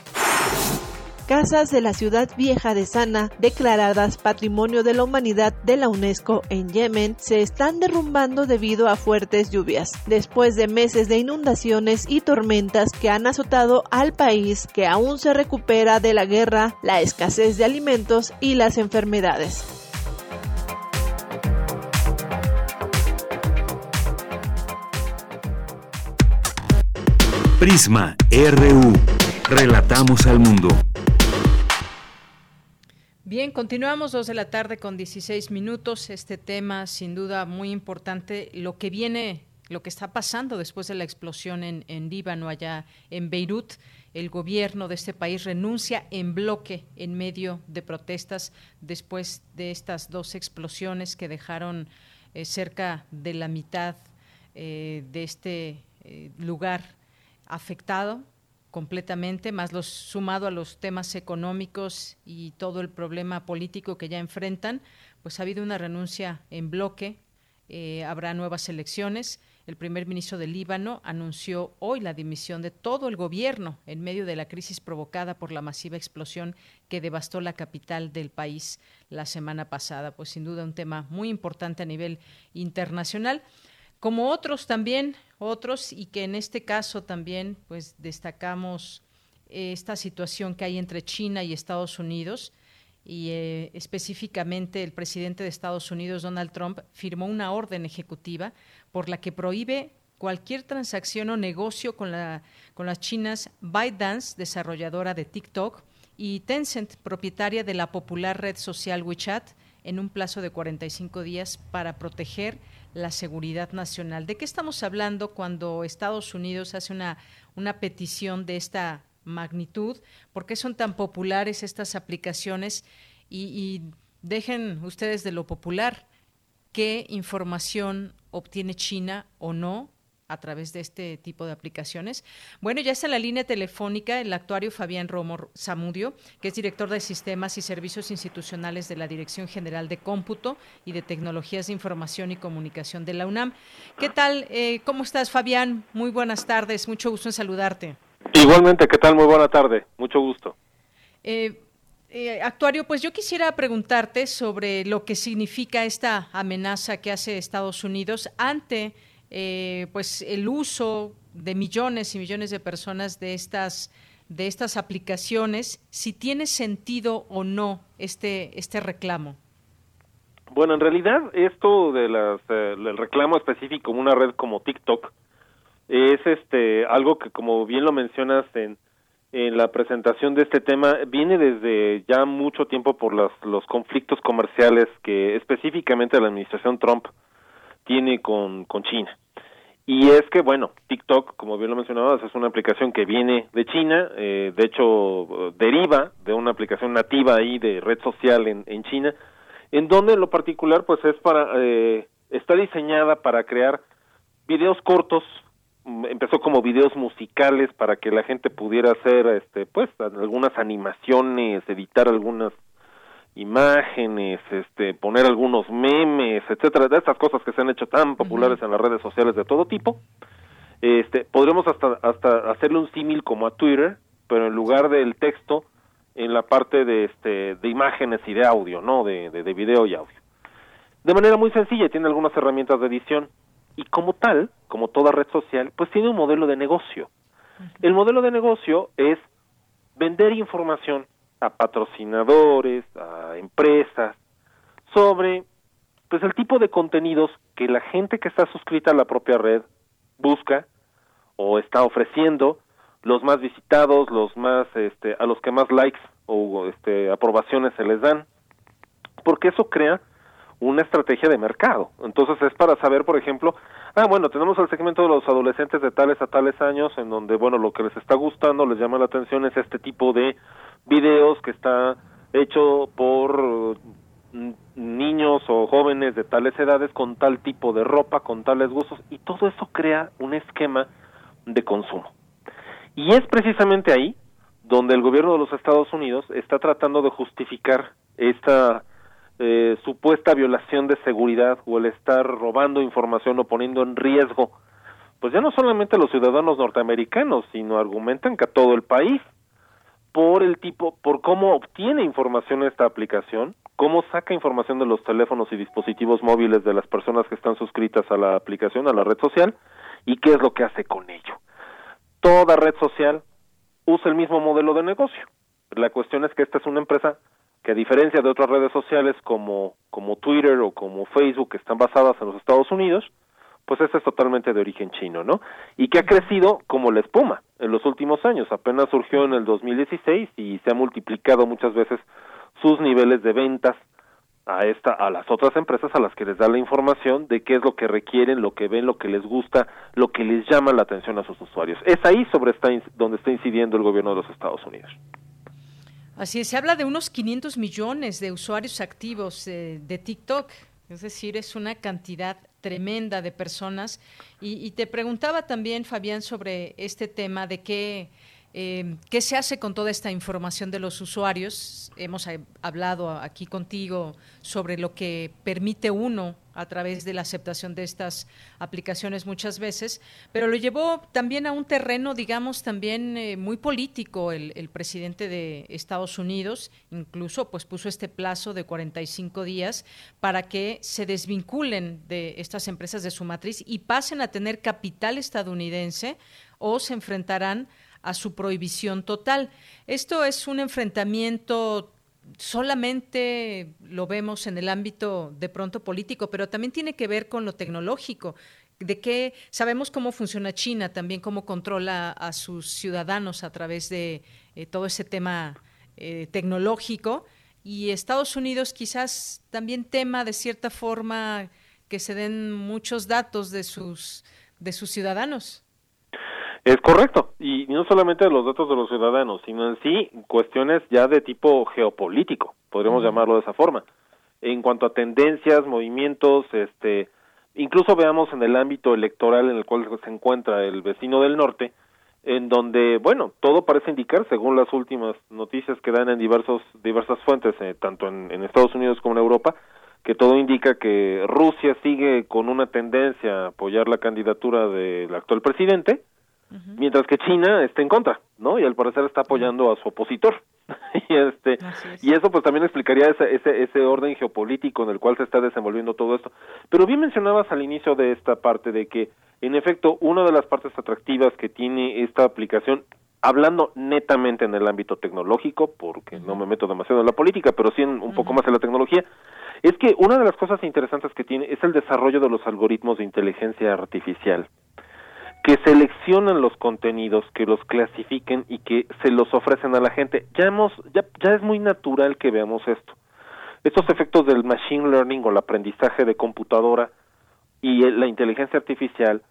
casas de la ciudad vieja de Sana, declaradas Patrimonio de la Humanidad de la UNESCO en Yemen, se están derrumbando debido a fuertes lluvias, después de meses de inundaciones y tormentas que han azotado al país que aún se recupera de la guerra, la escasez de alimentos y las enfermedades. Prisma RU. Relatamos al mundo. Bien, continuamos dos de la tarde con 16 minutos. Este tema, sin duda, muy importante. Lo que viene, lo que está pasando después de la explosión en, en Líbano, allá en Beirut. El gobierno de este país renuncia en bloque en medio de protestas después de estas dos explosiones que dejaron eh, cerca de la mitad eh, de este eh, lugar afectado completamente, más los sumado a los temas económicos y todo el problema político que ya enfrentan, pues ha habido una renuncia en bloque, eh, habrá nuevas elecciones. El primer ministro del Líbano anunció hoy la dimisión de todo el gobierno en medio de la crisis provocada por la masiva explosión que devastó la capital del país la semana pasada. Pues sin duda un tema muy importante a nivel internacional como otros también, otros, y que en este caso también pues destacamos eh, esta situación que hay entre China y Estados Unidos y eh, específicamente el presidente de Estados Unidos, Donald Trump, firmó una orden ejecutiva por la que prohíbe cualquier transacción o negocio con, con las chinas ByteDance, desarrolladora de TikTok, y Tencent, propietaria de la popular red social WeChat, en un plazo de 45 días para proteger la seguridad nacional. ¿De qué estamos hablando cuando Estados Unidos hace una, una petición de esta magnitud? ¿Por qué son tan populares estas aplicaciones? Y, dejen ustedes de lo popular, ¿qué información obtiene China o no a través de este tipo de aplicaciones. Bueno, ya está en la línea telefónica el actuario Fabián Romo Zamudio, que es director de Sistemas y Servicios Institucionales de la Dirección General de Cómputo y de Tecnologías de Información y Comunicación de la UNAM. ¿Qué tal? Eh, ¿Cómo estás, Fabián? Muy buenas tardes, mucho gusto en saludarte. Igualmente, ¿qué tal? Muy buena tarde, mucho gusto. Eh, eh, actuario, pues yo quisiera preguntarte sobre lo que significa esta amenaza que hace Estados Unidos ante eh, pues el uso de millones y millones de personas de estas de estas aplicaciones, si tiene sentido o no este este reclamo. Bueno, en realidad esto de las eh, el reclamo específico una red como TikTok es este algo que como bien lo mencionas en en la presentación de este tema viene desde ya mucho tiempo por los, los conflictos comerciales que específicamente la administración Trump tiene con, con China. Y es que, bueno, TikTok, como bien lo mencionabas, es una aplicación que viene de China, eh, de hecho deriva de una aplicación nativa ahí de red social en, China, en donde lo particular pues es para, eh, está diseñada para crear videos cortos, mm, empezó como videos musicales para que la gente pudiera hacer, este, pues, algunas animaciones, editar algunas imágenes, este, poner algunos memes, etcétera, de estas cosas que se han hecho tan populares en las redes sociales de todo tipo. Este, podremos hasta hasta hacerle un símil como a Twitter, pero en lugar del texto en la parte de este de imágenes y de audio, ¿no? De, de, de video y audio. De manera muy sencilla, tiene algunas herramientas de edición y como tal, como toda red social, pues tiene un modelo de negocio. El modelo de negocio es vender información a patrocinadores, a empresas, sobre pues el tipo de contenidos que la gente que está suscrita a la propia red busca o está ofreciendo, los más visitados, los más este a los que más likes o este aprobaciones se les dan, porque eso crea una estrategia de mercado. Entonces es para saber, por ejemplo, ah, bueno, tenemos el segmento de los adolescentes de tales a tales años, en donde, bueno, lo que les está gustando, les llama la atención, es este tipo de videos que está hecho por mm, niños o jóvenes de tales edades con tal tipo de ropa, con tales gustos, y todo eso crea un esquema de consumo. Y es precisamente ahí donde el gobierno de los Estados Unidos está tratando de justificar esta eh, supuesta violación de seguridad o el estar robando información o poniendo en riesgo, pues ya no solamente a los ciudadanos norteamericanos, sino argumentan que a todo el país por el tipo, por cómo obtiene información esta aplicación, cómo saca información de los teléfonos y dispositivos móviles de las personas que están suscritas a la aplicación, a la red social, y qué es lo que hace con ello. Toda red social usa el mismo modelo de negocio. La cuestión es que esta es una empresa que a diferencia de otras redes sociales como, como Twitter o como Facebook que están basadas en los Estados Unidos, pues esta es totalmente de origen chino, ¿no? Y que ha crecido como la espuma en los últimos años. Apenas surgió en el 2016 y se ha multiplicado muchas veces sus niveles de ventas a esta a las otras empresas a las que les da la información de qué es lo que requieren, lo que ven, lo que les gusta, lo que les llama la atención a sus usuarios. Es ahí sobre está, donde está incidiendo el gobierno de los Estados Unidos. Así es, se habla de unos 500 millones de usuarios activos eh, de TikTok, es decir, es una cantidad tremenda de personas. Y, y te preguntaba también, Fabián, sobre este tema de qué eh, ¿Qué se hace con toda esta información de los usuarios? Hemos hablado aquí contigo sobre lo que permite uno a través de la aceptación de estas aplicaciones muchas veces, pero lo llevó también a un terreno, digamos, también eh, muy político el, el, presidente de Estados Unidos, incluso pues puso este plazo de 45 días para que se desvinculen de estas empresas de su matriz y pasen a tener capital estadounidense o se enfrentarán a su prohibición total. Esto es un enfrentamiento solamente lo vemos en el ámbito de pronto político, pero también tiene que ver con lo tecnológico. De que sabemos cómo funciona China, también cómo controla a sus ciudadanos a través de eh, todo ese tema eh, tecnológico. Y Estados Unidos quizás también tema de cierta forma que se den muchos datos de sus, de sus ciudadanos. Es correcto, y no solamente los datos de los ciudadanos, sino en sí cuestiones ya de tipo geopolítico, podríamos llamarlo de esa forma. En cuanto a tendencias, movimientos, este, Incluso veamos en el ámbito electoral en el cual se encuentra el vecino del norte, en donde, bueno, todo parece indicar, según las últimas noticias que dan en diversos, diversas fuentes, eh, tanto en, en, Estados Unidos como en Europa, que todo indica que Rusia sigue con una tendencia a apoyar la candidatura del actual presidente, mientras que China está en contra, ¿no? Y al parecer está apoyando a su opositor. y este y eso pues también explicaría ese, ese ese orden geopolítico en el cual se está desenvolviendo todo esto. Pero bien mencionabas al inicio de esta parte de que en efecto una de las partes atractivas que tiene esta aplicación hablando netamente en el ámbito tecnológico, porque no me meto demasiado en la política, pero sí en, un poco más en la tecnología, es que una de las cosas interesantes que tiene es el desarrollo de los algoritmos de inteligencia artificial que seleccionan los contenidos, que los clasifiquen y que se los ofrecen a la gente. Ya hemos, ya, ya es muy natural que veamos esto. Estos efectos del machine learning o el aprendizaje de computadora y la inteligencia artificial,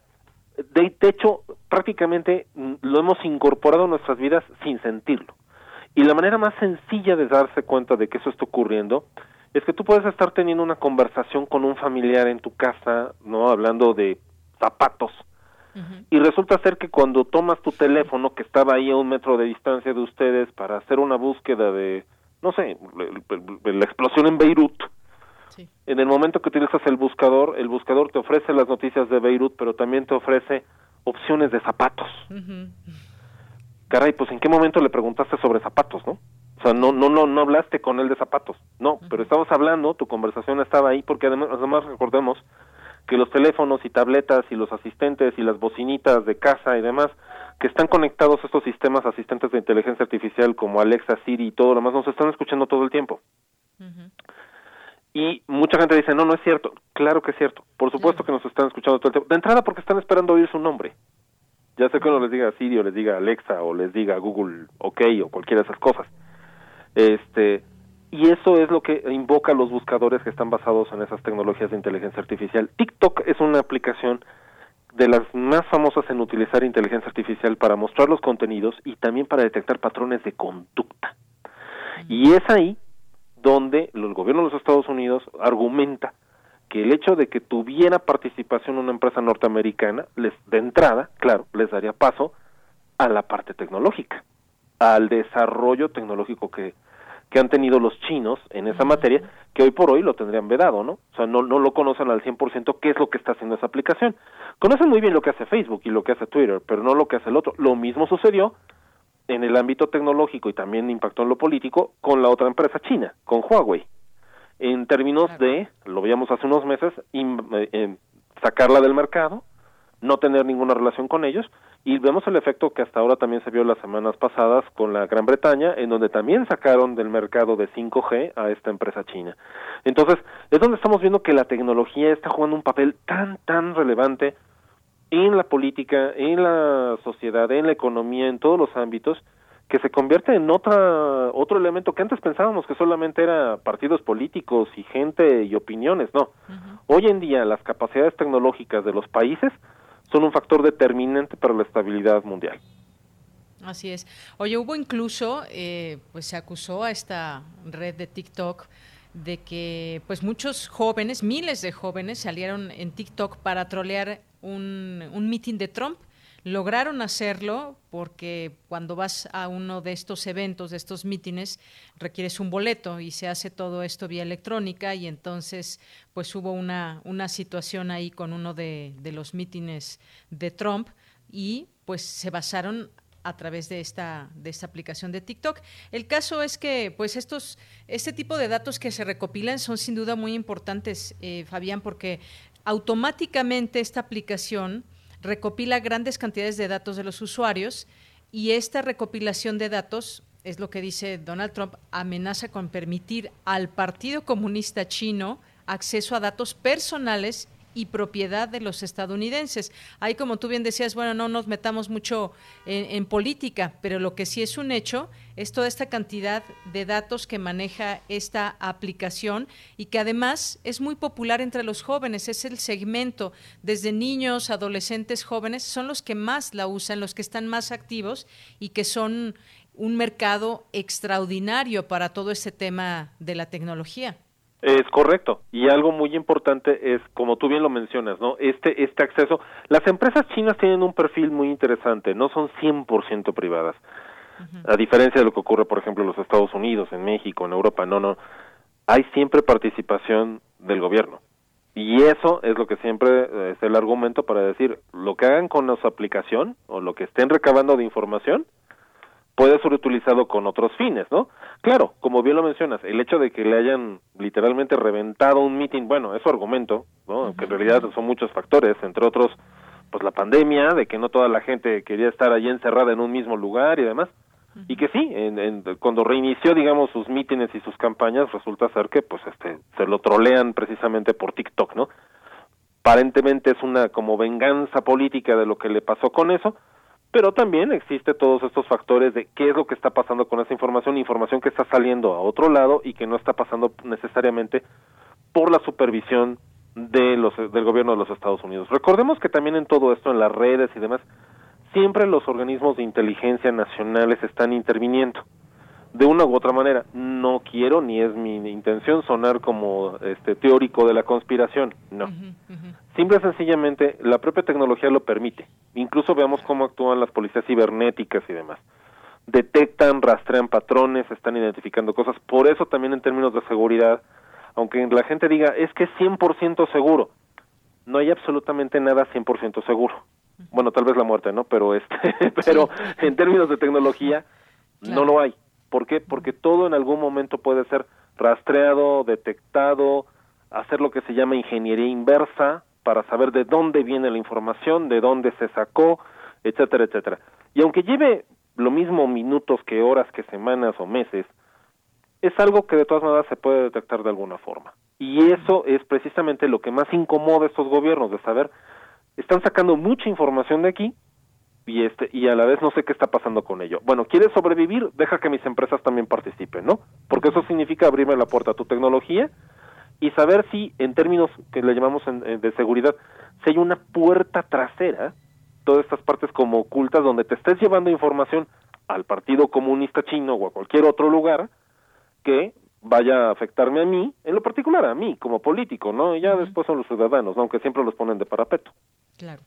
de, hecho, prácticamente mm, lo hemos incorporado en nuestras vidas sin sentirlo. Y la manera más sencilla de darse cuenta de que eso está ocurriendo es que tú puedes estar teniendo una conversación con un familiar en tu casa, no hablando de zapatos, y resulta ser que cuando tomas tu teléfono, que estaba ahí a un metro de distancia de ustedes, para hacer una búsqueda de, no sé, la explosión en Beirut, en el momento que utilizas el buscador, el buscador te ofrece las noticias de Beirut, pero también te ofrece opciones de zapatos. Caray, pues ¿en qué momento le preguntaste sobre zapatos, no? O sea, no, no, no, no hablaste con él de zapatos, no, pero estabas hablando, tu conversación estaba ahí, porque además, además recordemos que los teléfonos y tabletas y los asistentes y las bocinitas de casa y demás que están conectados a estos sistemas asistentes de inteligencia artificial como Alexa, Siri y todo lo demás nos están escuchando todo el tiempo. Y mucha gente dice, no, no es cierto. Claro que es cierto. Por supuesto que nos están escuchando todo el tiempo. De entrada porque están esperando oír su nombre. Ya sé que uno les diga Siri o les diga Alexa o les diga Google OK o cualquiera de esas cosas. Este, y eso es lo que invoca a los buscadores que están basados en esas tecnologías de inteligencia artificial. TikTok es una aplicación de las más famosas en utilizar inteligencia artificial para mostrar los contenidos y también para detectar patrones de conducta. Y es ahí donde el gobierno de los Estados Unidos argumenta que el hecho de que tuviera participación una empresa norteamericana, les de entrada, claro, les daría paso a la parte tecnológica, al desarrollo tecnológico que que han tenido los chinos en esa materia, que hoy por hoy lo tendrían vedado, ¿no? O sea, no, no lo conocen al 100% qué es lo que está haciendo esa aplicación. Conocen muy bien lo que hace Facebook y lo que hace Twitter, pero no lo que hace el otro. Lo mismo sucedió en el ámbito tecnológico y también impactó en lo político con la otra empresa china, con Huawei. En términos de, lo veíamos hace unos meses, eh, sacarla del mercado, no tener ninguna relación con ellos y vemos el efecto que hasta ahora también se vio las semanas pasadas con la Gran Bretaña, en donde también sacaron del mercado de 5G a esta empresa china. Entonces, es donde estamos viendo que la tecnología está jugando un papel tan, tan relevante en la política, en la sociedad, en la economía, en todos los ámbitos, que se convierte en otra, otro elemento que antes pensábamos que solamente era partidos políticos y gente y opiniones, no. Hoy en día las capacidades tecnológicas de los países son un factor determinante para la estabilidad mundial. Así es. Oye, hubo incluso, eh, pues se acusó a esta red de TikTok de que pues muchos jóvenes, miles de jóvenes salieron en TikTok para trolear un, un meeting de Trump lograron hacerlo porque cuando vas a uno de estos eventos, de estos mítines, requieres un boleto y se hace todo esto vía electrónica y entonces pues hubo una, una situación ahí con uno de, de los mítines de Trump y pues se basaron a través de esta de esta aplicación de TikTok. El caso es que pues estos este tipo de datos que se recopilan son sin duda muy importantes, eh, Fabián, porque automáticamente esta aplicación recopila grandes cantidades de datos de los usuarios y esta recopilación de datos, es lo que dice Donald Trump, amenaza con permitir al Partido Comunista Chino acceso a datos personales y propiedad de los estadounidenses. Ahí, como tú bien decías, bueno, no nos metamos mucho en, política, pero lo que sí es un hecho es toda esta cantidad de datos que maneja esta aplicación y que además es muy popular entre los jóvenes, es el segmento, desde niños, adolescentes, jóvenes, son los que más la usan, los que están más activos y que son un mercado extraordinario para todo este tema de la tecnología. Es correcto. Y algo muy importante es, como tú bien lo mencionas, ¿no? Este, este acceso. Las empresas chinas tienen un perfil muy interesante, no son 100% privadas. A diferencia de lo que ocurre, por ejemplo, en los Estados Unidos, en México, en Europa, no, no. Hay siempre participación del gobierno. Y eso es lo que siempre eh, es el argumento para decir, lo que hagan con su aplicación o lo que estén recabando de información, puede ser utilizado con otros fines, ¿no? Claro, como bien lo mencionas, el hecho de que le hayan literalmente reventado un meeting, bueno, es su argumento, ¿no? Que en realidad son muchos factores, entre otros, pues la pandemia, de que no toda la gente quería estar allí encerrada en un mismo lugar y demás, y que sí, en, cuando reinició, digamos, sus mítines y sus campañas, resulta ser que, pues, este, se lo trolean precisamente por TikTok, ¿no? Aparentemente es una como venganza política de lo que le pasó con eso, pero también existe todos estos factores de qué es lo que está pasando con esa información, información que está saliendo a otro lado y que no está pasando necesariamente por la supervisión de los del gobierno de los Estados Unidos. Recordemos que también en todo esto en las redes y demás siempre los organismos de inteligencia nacionales están interviniendo de una u otra manera. No quiero ni es mi intención sonar como este teórico de la conspiración, no. Simple y sencillamente la propia tecnología lo permite. Incluso veamos cómo actúan las policías cibernéticas y demás. Detectan, rastrean patrones, están identificando cosas. Por eso también en términos de seguridad, aunque la gente diga es que es 100% seguro, no hay absolutamente nada 100% seguro. Bueno, tal vez la muerte, ¿no? Pero este pero en términos de tecnología no lo hay. ¿Por qué? Porque todo en algún momento puede ser rastreado, detectado, hacer lo que se llama ingeniería inversa para saber de dónde viene la información, de dónde se sacó, etcétera, etcétera. Y aunque lleve lo mismo minutos que horas, que semanas o meses, es algo que de todas maneras se puede detectar de alguna forma. Y eso es precisamente lo que más incomoda a estos gobiernos, de saber, están sacando mucha información de aquí, y este y a la vez no sé qué está pasando con ello. Bueno, ¿quieres sobrevivir? Deja que mis empresas también participen, ¿no? Porque eso significa abrirme la puerta a tu tecnología y saber si en términos que le llamamos de seguridad, si hay una puerta trasera, todas estas partes como ocultas donde te estés llevando información al Partido Comunista Chino o a cualquier otro lugar que vaya a afectarme a mí, en lo particular a mí como político, ¿no? Y ya después son los ciudadanos, aunque siempre los ponen de parapeto. Claro.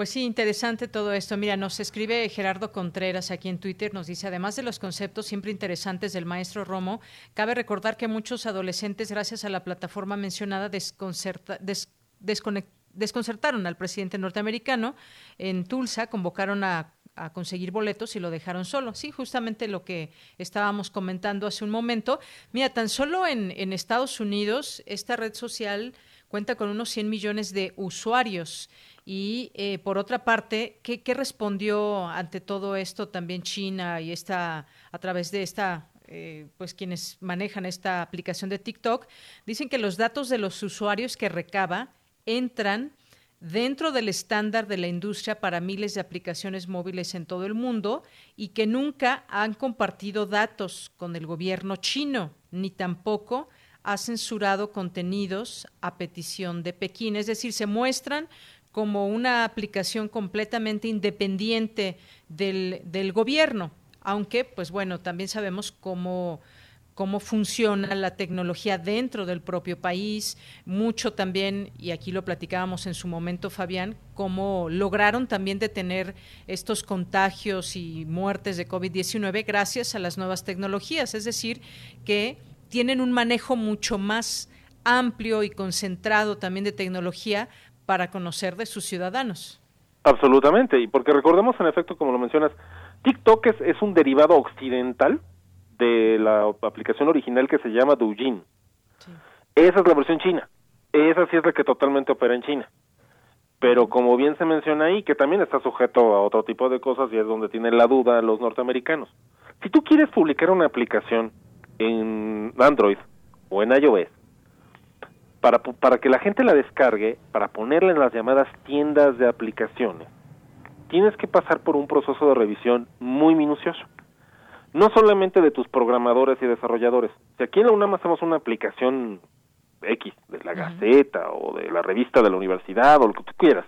Pues sí, interesante todo esto. Mira, nos escribe Gerardo Contreras aquí en Twitter, nos dice, además de los conceptos siempre interesantes del maestro Romo, cabe recordar que muchos adolescentes, gracias a la plataforma mencionada, desconcertaron al presidente norteamericano en Tulsa, convocaron a conseguir boletos y lo dejaron solo. Sí, justamente lo que estábamos comentando hace un momento. Mira, tan solo en, en Estados Unidos, esta red social cuenta con unos 100 millones de usuarios. Y eh, por otra parte, ¿qué, respondió ante todo esto también China y esta, a través de esta, eh, pues quienes manejan esta aplicación de TikTok? Dicen que los datos de los usuarios que recaba entran dentro del estándar de la industria para miles de aplicaciones móviles en todo el mundo y que nunca han compartido datos con el gobierno chino, ni tampoco ha censurado contenidos a petición de Pekín. Es decir, se muestran como una aplicación completamente independiente del, del gobierno, aunque, pues bueno, también sabemos cómo cómo funciona la tecnología dentro del propio país, mucho también, y aquí lo platicábamos en su momento, Fabián, cómo lograron también detener estos contagios y muertes de COVID-19 gracias a las nuevas tecnologías, es decir, que tienen un manejo mucho más amplio y concentrado también de tecnología para conocer de sus ciudadanos. Absolutamente, y porque recordemos en efecto, como lo mencionas, TikTok es, es un derivado occidental de la aplicación original que se llama Douyin. Esa es la versión china. Esa sí es la que totalmente opera en China. Pero como bien se menciona ahí, que también está sujeto a otro tipo de cosas y es donde tienen la duda los norteamericanos. Si tú quieres publicar una aplicación en Android o en iOS, para, para que la gente la descargue, para ponerla en las llamadas tiendas de aplicaciones, tienes que pasar por un proceso de revisión muy minucioso. No solamente de tus programadores y desarrolladores. Si aquí en la UNAM hacemos una aplicación X, de la Gaceta o de la revista de la universidad o lo que tú quieras,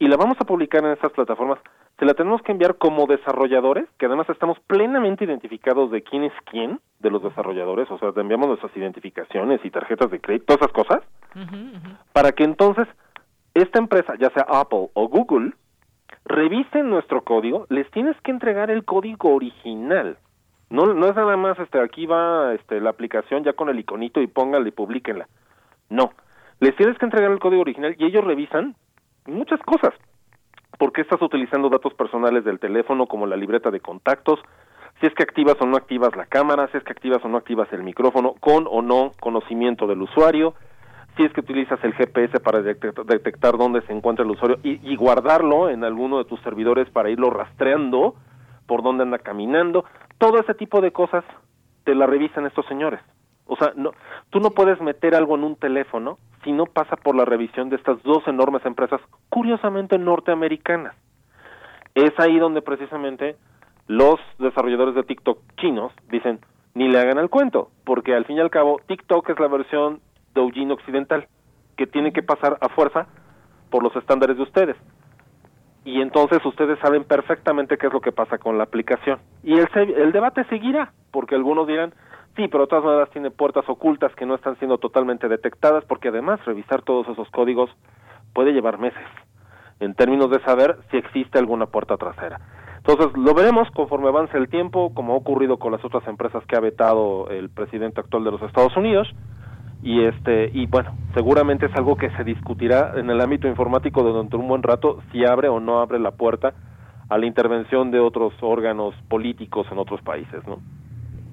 y la vamos a publicar en esas plataformas, se la tenemos que enviar como desarrolladores, que además estamos plenamente identificados de quién es quién, de los desarrolladores, o sea, te enviamos nuestras identificaciones y tarjetas de crédito, todas esas cosas, para que entonces esta empresa, ya sea Apple o Google, revisen nuestro código, les tienes que entregar el código original. No, no es nada más, este, aquí va este, la aplicación ya con el iconito y póngala y publíquenla. No, les tienes que entregar el código original y ellos revisan muchas cosas. ¿Por qué estás utilizando datos personales del teléfono como la libreta de contactos? Si es que activas o no activas la cámara, si es que activas o no activas el micrófono, con o no conocimiento del usuario, si es que utilizas el GPS para detectar, dónde se encuentra el usuario y, y, guardarlo en alguno de tus servidores para irlo rastreando por dónde anda caminando, todo ese tipo de cosas te la revisan estos señores. O sea, no, tú no puedes meter algo en un teléfono si no pasa por la revisión de estas dos enormes empresas, curiosamente norteamericanas. Es ahí donde precisamente los desarrolladores de TikTok chinos dicen, ni le hagan el cuento, porque al fin y al cabo TikTok es la versión Douyin occidental, que tiene que pasar a fuerza por los estándares de ustedes. Y entonces ustedes saben perfectamente qué es lo que pasa con la aplicación. Y el, el debate seguirá, porque algunos dirán, sí, pero de todas maneras tiene puertas ocultas que no están siendo totalmente detectadas, porque además revisar todos esos códigos puede llevar meses, en términos de saber si existe alguna puerta trasera. Entonces, lo veremos conforme avance el tiempo, como ha ocurrido con las otras empresas que ha vetado el presidente actual de los Estados Unidos, y este y bueno seguramente es algo que se discutirá en el ámbito informático durante un buen rato si abre o no abre la puerta a la intervención de otros órganos políticos en otros países no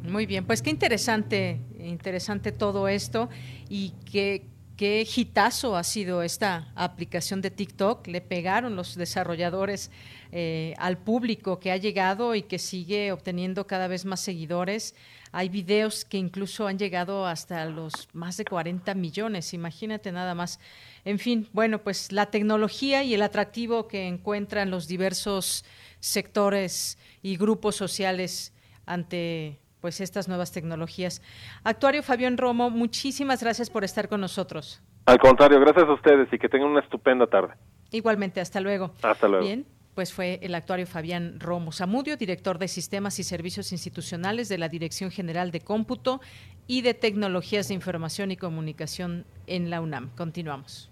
muy bien pues qué interesante interesante todo esto y qué qué ha sido esta aplicación de TikTok le pegaron los desarrolladores eh, al público que ha llegado y que sigue obteniendo cada vez más seguidores hay videos que incluso han llegado hasta los más de 40 millones, imagínate nada más. En fin, bueno, pues la tecnología y el atractivo que encuentran los diversos sectores y grupos sociales ante pues estas nuevas tecnologías. Actuario Fabián Romo, muchísimas gracias por estar con nosotros. Al contrario, gracias a ustedes y que tengan una estupenda tarde. Igualmente, hasta luego. Hasta luego. Bien pues fue el actuario Fabián Romo Zamudio, director de Sistemas y Servicios Institucionales de la Dirección General de Cómputo y de Tecnologías de Información y Comunicación en la UNAM. Continuamos.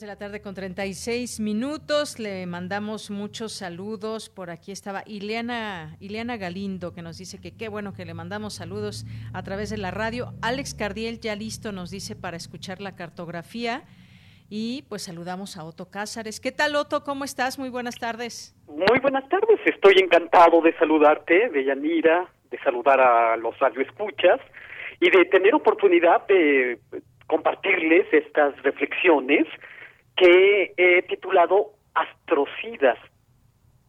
De la tarde con 36 minutos. Le mandamos muchos saludos. Por aquí estaba Ileana, Ileana Galindo que nos dice que qué bueno que le mandamos saludos a través de la radio. Alex Cardiel ya listo nos dice para escuchar la cartografía. Y pues saludamos a Otto Cázares. ¿Qué tal, Otto? ¿Cómo estás? Muy buenas tardes. Muy buenas tardes. Estoy encantado de saludarte, de Yanira, de saludar a los radioescuchas y de tener oportunidad de compartirles estas reflexiones que he titulado Astrocidas,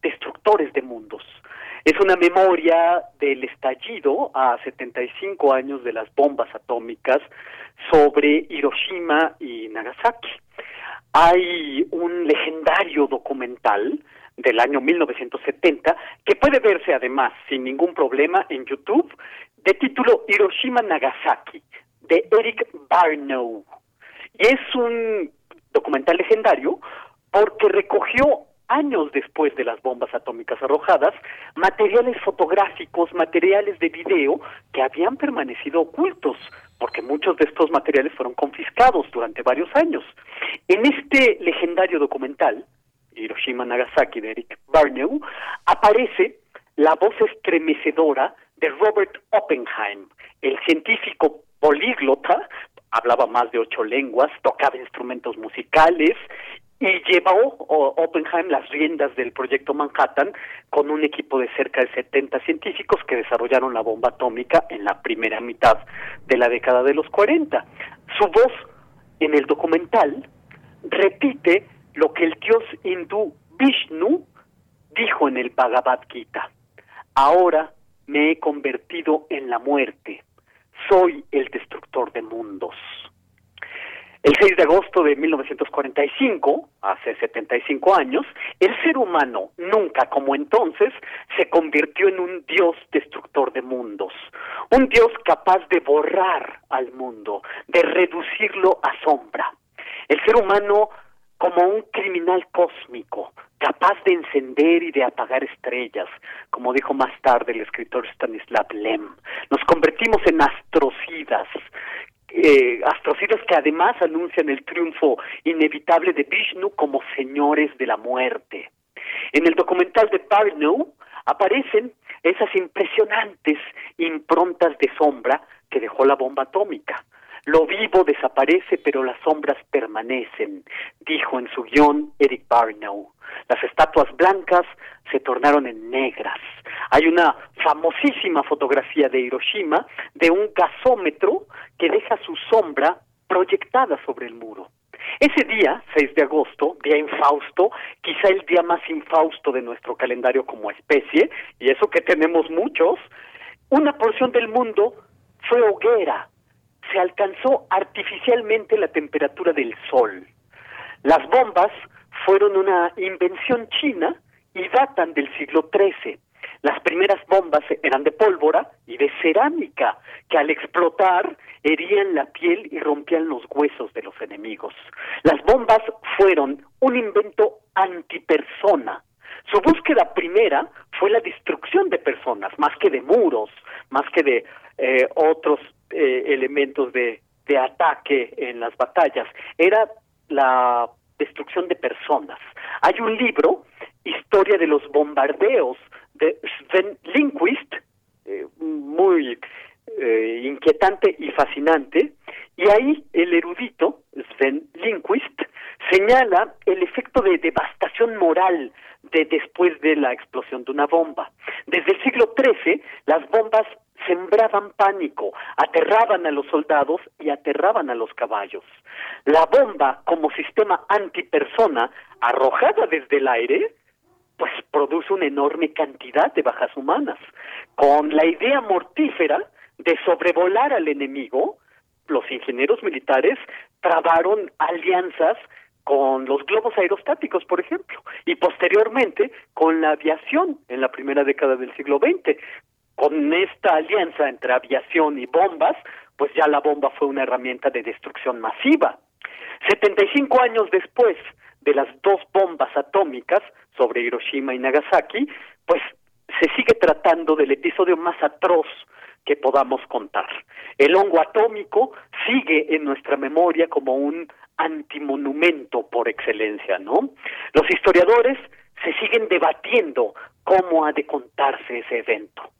destructores de mundos. Es una memoria del estallido a 75 años de las bombas atómicas sobre Hiroshima y Nagasaki. Hay un legendario documental del año 1970 que puede verse además sin ningún problema en YouTube de título Hiroshima Nagasaki de Eric Barnow. Y es un documental legendario porque recogió años después de las bombas atómicas arrojadas, materiales fotográficos, materiales de video que habían permanecido ocultos, porque muchos de estos materiales fueron confiscados durante varios años. En este legendario documental, Hiroshima Nagasaki de Eric Barnew, aparece la voz estremecedora de Robert Oppenheim, el científico políglota, hablaba más de ocho lenguas, tocaba instrumentos musicales y llevó Oppenheim las riendas del proyecto Manhattan con un equipo de cerca de 70 científicos que desarrollaron la bomba atómica en la primera mitad de la década de los 40. Su voz en el documental repite lo que el dios hindú Vishnu dijo en el Bhagavad Gita. Ahora me he convertido en la muerte. Soy el destructor de mundos. El 6 de agosto de 1945, hace 75 años, el ser humano nunca como entonces se convirtió en un dios destructor de mundos, un dios capaz de borrar al mundo, de reducirlo a sombra. El ser humano como un criminal cósmico, capaz de encender y de apagar estrellas, como dijo más tarde el escritor Stanislav Lem. Nos convertimos en astrocidas, eh, astrocidas que además anuncian el triunfo inevitable de Vishnu como señores de la muerte. En el documental de Barnow aparecen esas impresionantes improntas de sombra que dejó la bomba atómica. Lo vivo desaparece, pero las sombras permanecen, dijo en su guion Eric Barnow. Las estatuas blancas se tornaron en negras. Hay una famosísima fotografía de Hiroshima de un gasómetro que deja su sombra proyectada sobre el muro. Ese día, 6 de agosto, día infausto, quizá el día más infausto de nuestro calendario como especie, y eso que tenemos muchos, una porción del mundo fue hoguera, se alcanzó artificialmente la temperatura del sol. Las bombas fueron una invención china y datan del siglo XIII. Las primeras bombas eran de pólvora y de cerámica, que al explotar herían la piel y rompían los huesos de los enemigos. Las bombas fueron un invento antipersona. Su búsqueda primera fue la destrucción de personas, más que de muros, más que de eh, otros eh, elementos de, ataque en las batallas, era la destrucción de personas. Hay un libro, Historia de los bombardeos, de Sven Lindquist, eh, muy eh, inquietante y fascinante, y ahí el erudito, Sven Lindquist, señala el efecto de devastación moral de después de la explosión de una bomba. Desde el siglo XIII, las bombas sembraban pánico, aterraban a los soldados y aterraban a los caballos. La bomba, como sistema antipersona, arrojada desde el aire, pues produce una enorme cantidad de bajas humanas. Con la idea mortífera de sobrevolar al enemigo, los ingenieros militares trabaron alianzas con los globos aerostáticos, por ejemplo, y posteriormente con la aviación en la primera década del siglo XX, con esta alianza entre aviación y bombas, pues ya la bomba fue una herramienta de destrucción masiva. 75 años después de las dos bombas atómicas sobre Hiroshima y Nagasaki, pues se sigue tratando del episodio más atroz que podamos contar. El hongo atómico sigue en nuestra memoria como un antimonumento por excelencia, ¿no? Los historiadores se siguen debatiendo cómo ha de contarse ese evento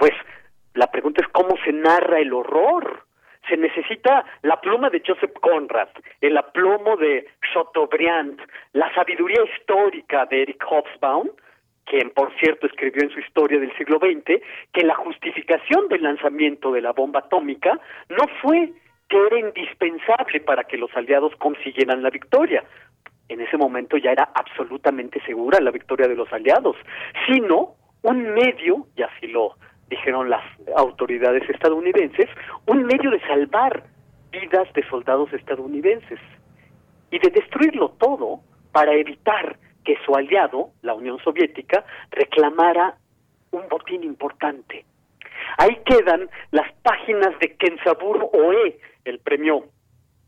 pues la pregunta es cómo se narra el horror. Se necesita la pluma de Joseph Conrad, el aplomo de Chateaubriand, la sabiduría histórica de Eric Hobsbawm, quien por cierto escribió en su historia del siglo XX que la justificación del lanzamiento de la bomba atómica no fue que era indispensable para que los aliados consiguieran la victoria. En ese momento ya era absolutamente segura la victoria de los aliados, sino un medio, y así lo dijeron las autoridades estadounidenses, un medio de salvar vidas de soldados estadounidenses y de destruirlo todo para evitar que su aliado, la Unión Soviética, reclamara un botín importante. Ahí quedan las páginas de Kensaburo Oe, el premio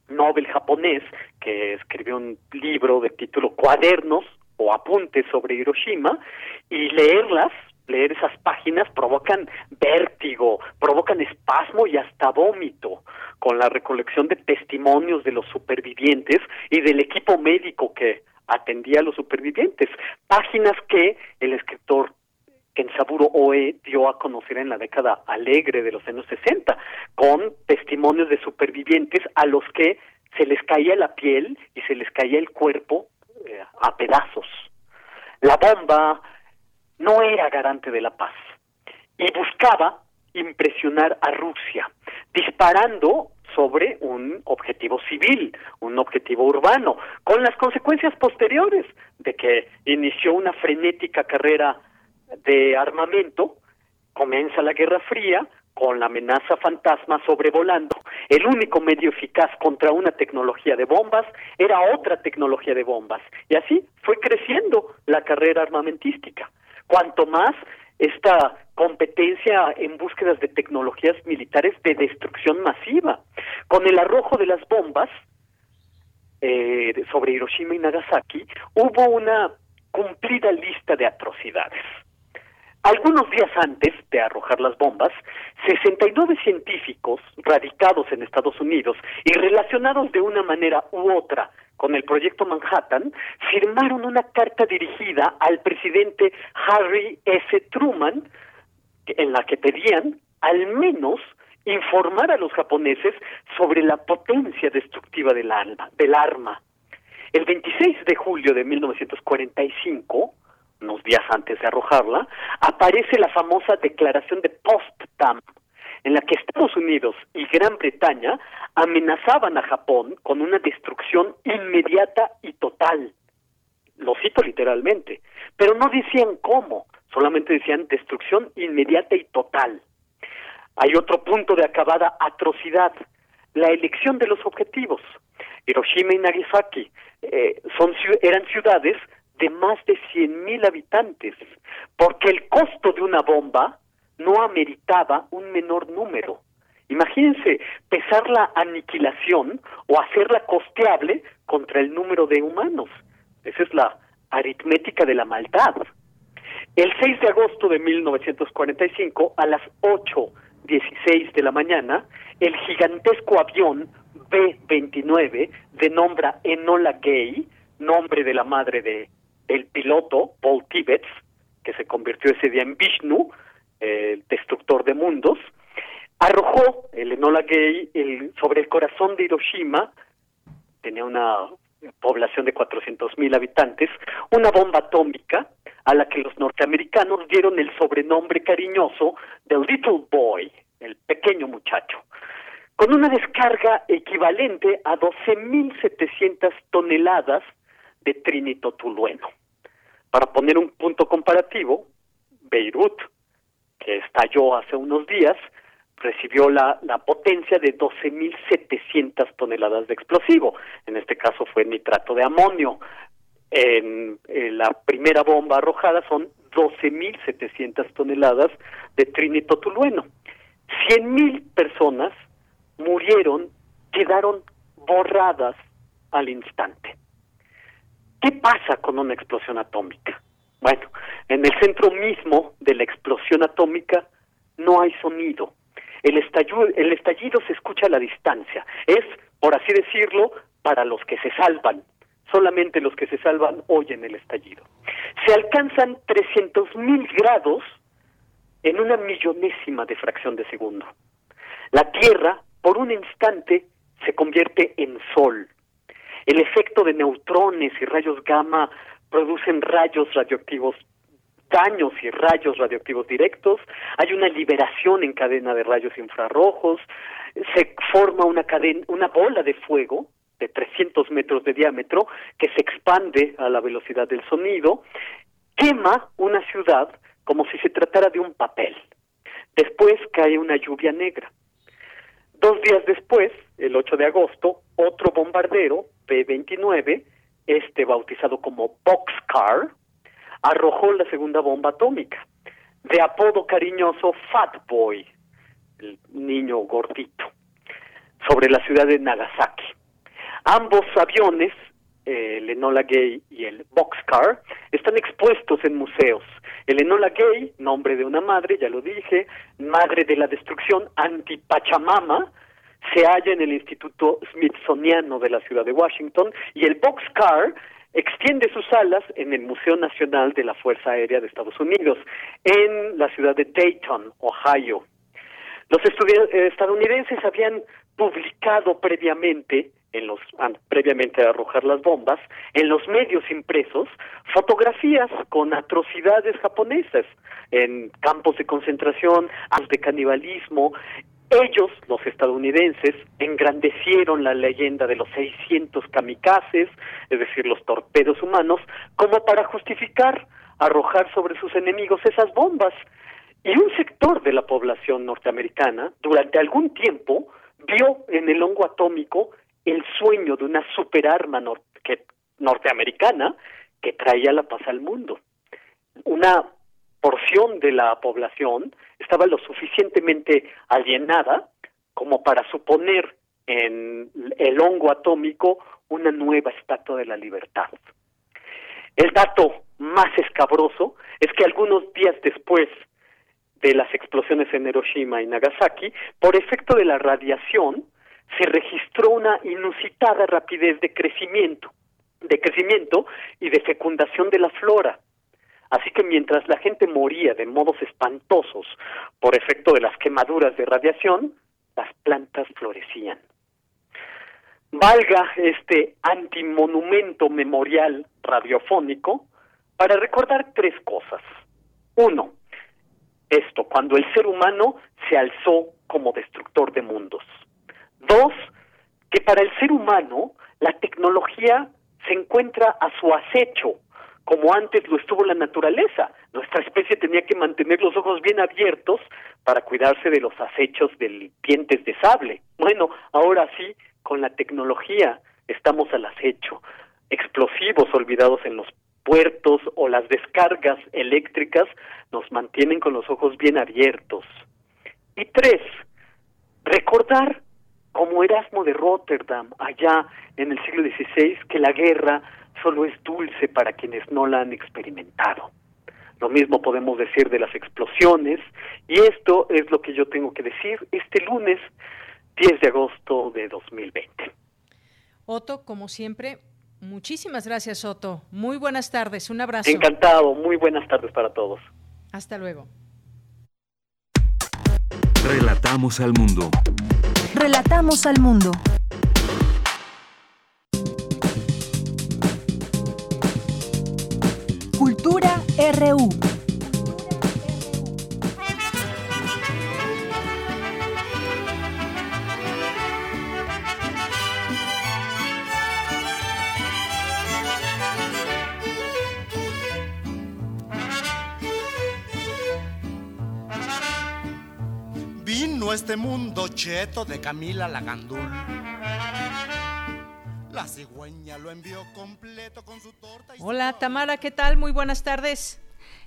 Nobel japonés, que escribió un libro de título Cuadernos o Apuntes sobre Hiroshima, y leerlas leer esas páginas provocan vértigo, provocan espasmo y hasta vómito, con la recolección de testimonios de los supervivientes y del equipo médico que atendía a los supervivientes. Páginas que el escritor Kensaburo Oe dio a conocer en la década alegre de los años 60, con testimonios de supervivientes a los que se les caía la piel y se les caía el cuerpo eh, a pedazos. La bomba, no era garante de la paz y buscaba impresionar a Rusia, disparando sobre un objetivo civil, un objetivo urbano, con las consecuencias posteriores de que inició una frenética carrera de armamento, comienza la Guerra Fría, con la amenaza fantasma sobrevolando. El único medio eficaz contra una tecnología de bombas era otra tecnología de bombas. Y así fue creciendo la carrera armamentística. Cuanto más esta competencia en búsquedas de tecnologías militares de destrucción masiva. Con el arrojo de las bombas eh, sobre Hiroshima y Nagasaki, hubo una cumplida lista de atrocidades. Algunos días antes de arrojar las bombas, 69 científicos radicados en Estados Unidos y relacionados de una manera u otra con el proyecto Manhattan, firmaron una carta dirigida al presidente Harry S. Truman, en la que pedían al menos informar a los japoneses sobre la potencia destructiva del arma. Del arma. El 26 de julio de 1945, unos días antes de arrojarla, aparece la famosa declaración de Potsdam, en la que Estados Unidos y Gran Bretaña amenazaban a Japón con una destrucción inmediata y total. Lo cito literalmente, pero no decían cómo, solamente decían destrucción inmediata y total. Hay otro punto de acabada atrocidad, la elección de los objetivos. Hiroshima y Nagasaki eh, son, eran ciudades de más de 100.000 habitantes, porque el costo de una bomba no ameritaba un menor número. Imagínense pesar la aniquilación o hacerla costeable contra el número de humanos. Esa es la aritmética de la maldad. El 6 de agosto de 1945, a las 8.16 de la mañana, el gigantesco avión B-29 de nombre Enola Gay, nombre de la madre de el piloto Paul Tibbets, que se convirtió ese día en Vishnu, el destructor de mundos, arrojó el Enola Gay sobre el corazón de Hiroshima, tenía una población de 400.000 mil habitantes, una bomba atómica a la que los norteamericanos dieron el sobrenombre cariñoso de Little Boy, el pequeño muchacho, con una descarga equivalente a 12.700 toneladas de trinito tulueno. Para poner un punto comparativo, Beirut, que estalló hace unos días, recibió la, la potencia de 12.700 toneladas de explosivo. En este caso fue nitrato de amonio. En, la primera bomba arrojada son 12.700 toneladas de trinito tulueno. 100.000 personas murieron, quedaron borradas al instante. ¿Qué pasa con una explosión atómica? Bueno, en el centro mismo de la explosión atómica no hay sonido. El estallido, el estallido se escucha a la distancia. Es, por así decirlo, para los que se salvan. Solamente los que se salvan oyen el estallido. Se alcanzan 300.000 grados en una millonésima de fracción de segundo. La Tierra, por un instante, se convierte en sol. El efecto de neutrones y rayos gamma producen rayos radioactivos daños y rayos radioactivos directos, hay una liberación en cadena de rayos infrarrojos, se forma una cadena, una bola de fuego de 300 metros de diámetro que se expande a la velocidad del sonido, quema una ciudad como si se tratara de un papel. Después cae una lluvia negra. Dos días después, el 8 de agosto, otro bombardero, P-29, este bautizado como Boxcar, arrojó la segunda bomba atómica, de apodo cariñoso Fat Boy, el niño gordito, sobre la ciudad de Nagasaki. Ambos aviones, el Enola Gay y el Boxcar, están expuestos en museos. El Enola Gay, nombre de una madre, ya lo dije, madre de la destrucción anti-Pachamama, se halla en el Instituto Smithsoniano de la ciudad de Washington y el Boxcar extiende sus alas en el Museo Nacional de la Fuerza Aérea de Estados Unidos, en la ciudad de Dayton, Ohio. Los eh, estadounidenses habían publicado previamente en los previamente a arrojar las bombas en los medios impresos fotografías con atrocidades japonesas en campos de concentración, de canibalismo. Ellos, los estadounidenses, engrandecieron la leyenda de los 600 kamikazes, es decir, los torpedos humanos, como para justificar arrojar sobre sus enemigos esas bombas. Y un sector de la población norteamericana, durante algún tiempo, vio en el hongo atómico el sueño de una superarma norteamericana que traía la paz al mundo. Una porción de la población estaba lo suficientemente alienada como para suponer en el hongo atómico una nueva estatua de la libertad. El dato más escabroso es que algunos días después de las explosiones en Hiroshima y Nagasaki, por efecto de la radiación, se registró una inusitada rapidez de crecimiento, de crecimiento y de fecundación de la flora. Así que mientras la gente moría de modos espantosos por efecto de las quemaduras de radiación, las plantas florecían. Valga este antimonumento memorial radiofónico para recordar tres cosas. Uno, esto, cuando el ser humano se alzó como destructor de mundos. Dos, que para el ser humano la tecnología se encuentra a su acecho, como antes lo estuvo la naturaleza. Nuestra especie tenía que mantener los ojos bien abiertos para cuidarse de los acechos de dientes de sable. Bueno, ahora sí, con la tecnología estamos al acecho. Explosivos olvidados en los puertos o las descargas eléctricas nos mantienen con los ojos bien abiertos. Y tres, recordar como Erasmo de Rotterdam allá en el siglo XVI que la guerra solo es dulce para quienes no la han experimentado. Lo mismo podemos decir de las explosiones y esto es lo que yo tengo que decir este lunes 10 de agosto de 2020. Otto, como siempre, muchísimas gracias Otto. Muy buenas tardes, un abrazo. Encantado, muy buenas tardes para todos. Hasta luego. Relatamos al mundo. Relatamos al mundo. RU. Vino este mundo cheto de Camila Lagandul. La cigüeña lo envió completo con su torta. Y Hola Tamara, ¿qué tal? Muy buenas tardes.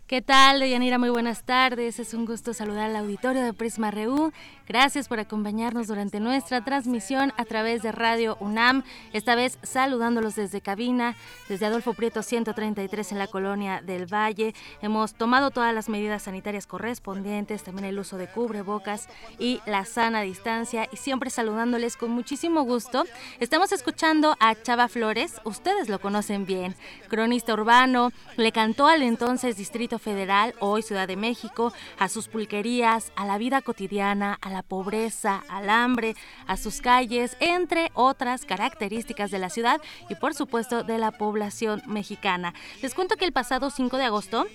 ¿Qué tal, Deyanira? Muy buenas tardes. Es un gusto saludar al auditorio de Prisma RU. Gracias por acompañarnos durante nuestra transmisión a través de Radio UNAM. Esta vez saludándolos desde cabina, desde Adolfo Prieto 133 en la colonia del Valle. Hemos tomado todas las medidas sanitarias correspondientes, también el uso de cubrebocas y la sana distancia. Y siempre saludándoles con muchísimo gusto. Estamos escuchando a Chava Flores. Ustedes lo conocen bien. Cronista urbano. Le cantó al entonces Distrito Federal, hoy Ciudad de México, a sus pulquerías, a la vida cotidiana, a la pobreza, al hambre, a sus calles, entre otras características de la ciudad y por supuesto de la población mexicana. Les cuento que el pasado 5 de agosto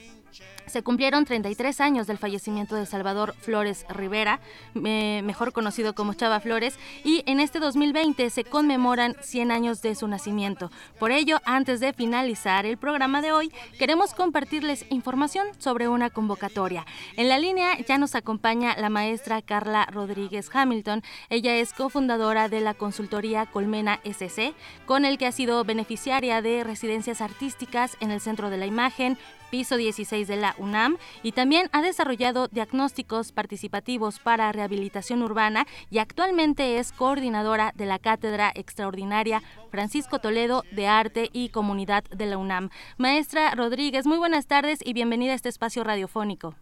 se cumplieron 33 años del fallecimiento de Salvador Flores Rivera, mejor conocido como Chava Flores, y en este 2020 se conmemoran 100 años de su nacimiento. Por ello, antes de finalizar el programa de hoy, queremos compartirles información sobre una convocatoria. En la línea ya nos acompaña la maestra Carla Rodríguez Hamilton. Ella es cofundadora de la consultoría Colmena SC, con el que ha sido beneficiaria de residencias artísticas en el Centro de la Imagen, piso 16 de la UNAM y también ha desarrollado diagnósticos participativos para rehabilitación urbana y actualmente es coordinadora de la Cátedra Extraordinaria Francisco Toledo de Arte y Comunidad de la UNAM. Maestra Rodríguez, muy buenas tardes y bienvenida a este espacio radiofónico.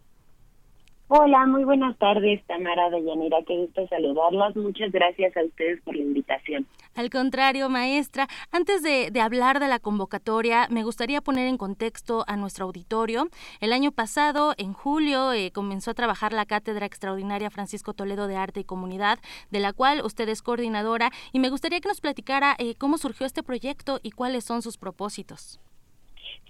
Hola, muy buenas tardes, Tamara de Yanira. Qué gusto saludarlas. Muchas gracias a ustedes por la invitación. Al contrario, maestra, antes de, de, hablar de la convocatoria, me gustaría poner en contexto a nuestro auditorio. El año pasado, en julio, eh, comenzó a trabajar la Cátedra Extraordinaria Francisco Toledo de Arte y Comunidad, de la cual usted es coordinadora, y me gustaría que nos platicara eh, cómo surgió este proyecto y cuáles son sus propósitos.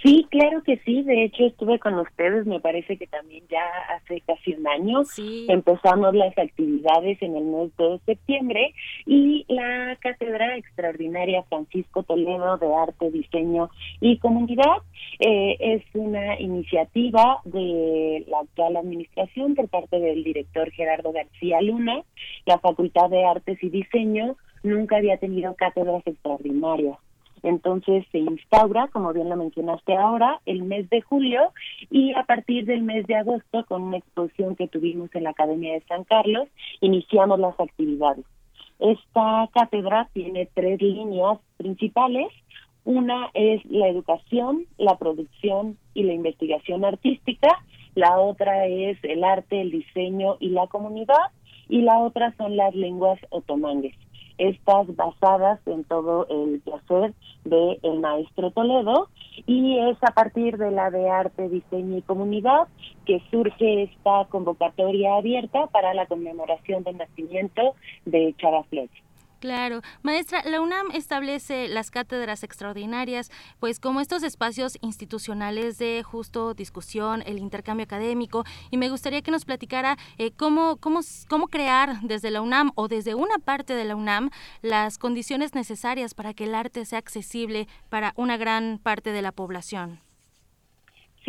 Sí, claro que sí. De hecho, estuve con ustedes, me parece que también ya hace casi un año. Empezamos las actividades en el mes de septiembre y la Cátedra Extraordinaria Francisco Toledo de Arte, Diseño y Comunidad eh, es una iniciativa de la actual administración por parte del director Gerardo García Luna. La Facultad de Artes y Diseño nunca había tenido cátedras extraordinarias entonces se instaura, como bien lo mencionaste ahora, el mes de julio y a partir del mes de agosto, con una exposición que tuvimos en la Academia de San Carlos, iniciamos las actividades. Esta cátedra tiene tres líneas principales. Una es la educación, la producción y la investigación artística. La otra es el arte, el diseño y la comunidad. Y la otra son las lenguas otomangues estas basadas en todo el placer de el maestro Toledo y es a partir de la de arte, diseño y comunidad que surge esta convocatoria abierta para la conmemoración del nacimiento de Chava. Claro, maestra, la UNAM establece las cátedras extraordinarias, pues como estos espacios institucionales de justo discusión, el intercambio académico, y me gustaría que nos platicara eh, cómo, cómo, cómo crear desde la UNAM o desde una parte de la UNAM las condiciones necesarias para que el arte sea accesible para una gran parte de la población.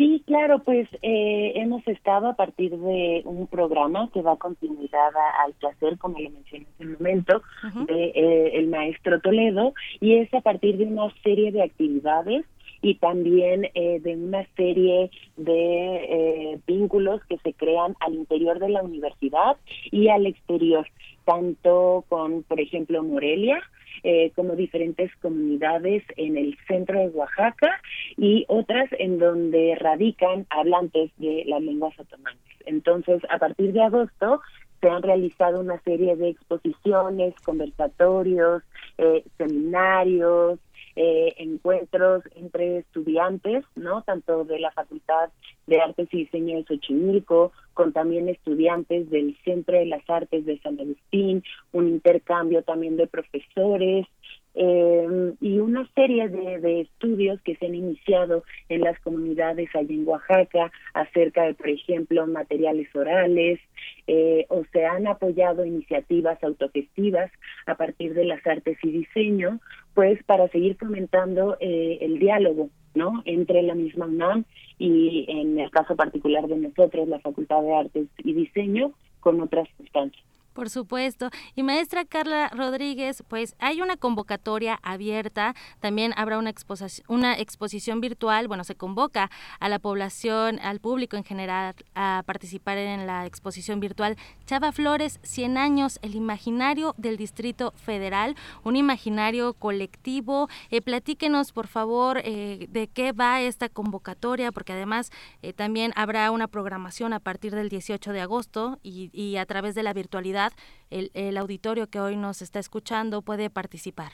Sí, claro, pues eh, hemos estado a partir de un programa que va continuidad al placer, como le mencioné hace un momento, de eh, el maestro Toledo, y es a partir de una serie de actividades y también eh, de una serie de vínculos que se crean al interior de la universidad y al exterior, tanto con, por ejemplo, Morelia, eh, como diferentes comunidades en el centro de Oaxaca y otras en donde radican hablantes de las lenguas otomanas. Entonces, a partir de agosto se han realizado una serie de exposiciones, conversatorios, eh, seminarios, eh, encuentros entre estudiantes, ¿no? Tanto de la Facultad de Artes y Diseño de Xochimilco, con también estudiantes del Centro de las Artes de San Agustín, un intercambio también de profesores, eh, y una serie de, de, estudios que se han iniciado en las comunidades allá en Oaxaca acerca de, por ejemplo, materiales orales, eh, o se han apoyado iniciativas autogestivas a partir de las artes y diseño, pues para seguir fomentando eh, el diálogo ¿no? entre la misma UNAM y en el caso particular de nosotros, la Facultad de Artes y Diseño, con otras instancias. Por supuesto. Y maestra Carla Rodríguez, pues hay una convocatoria abierta, también habrá una exposición, una exposición virtual, bueno, se convoca a la población, al público en general a participar en la exposición virtual Chava Flores, 100 años, el imaginario del Distrito Federal, un imaginario colectivo. Eh, platíquenos, por favor, eh, de qué va esta convocatoria, porque además eh, también habrá una programación a partir del 18 de agosto y, y a través de la virtualidad el, auditorio que hoy nos está escuchando puede participar.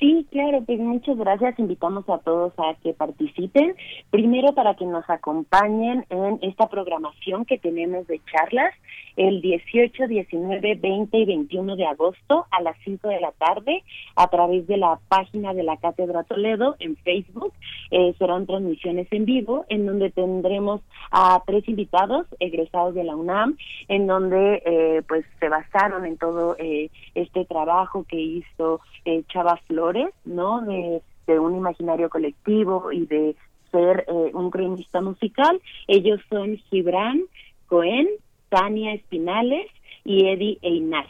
Sí, claro, pues muchas gracias. Invitamos a todos a que participen. Primero para que nos acompañen en esta programación que tenemos de charlas el 18, 19, 20 y 21 de agosto a las 5 de la tarde a través de la página de la Cátedra Toledo en Facebook. Eh, serán transmisiones en vivo en donde tendremos a tres invitados egresados de la UNAM, en donde eh, pues se basaron en todo eh, este trabajo que hizo Chava ¿no? De, un imaginario colectivo y de ser un cronista musical. Ellos son Gibran Cohen, Tania Espinales y Eddie Einar.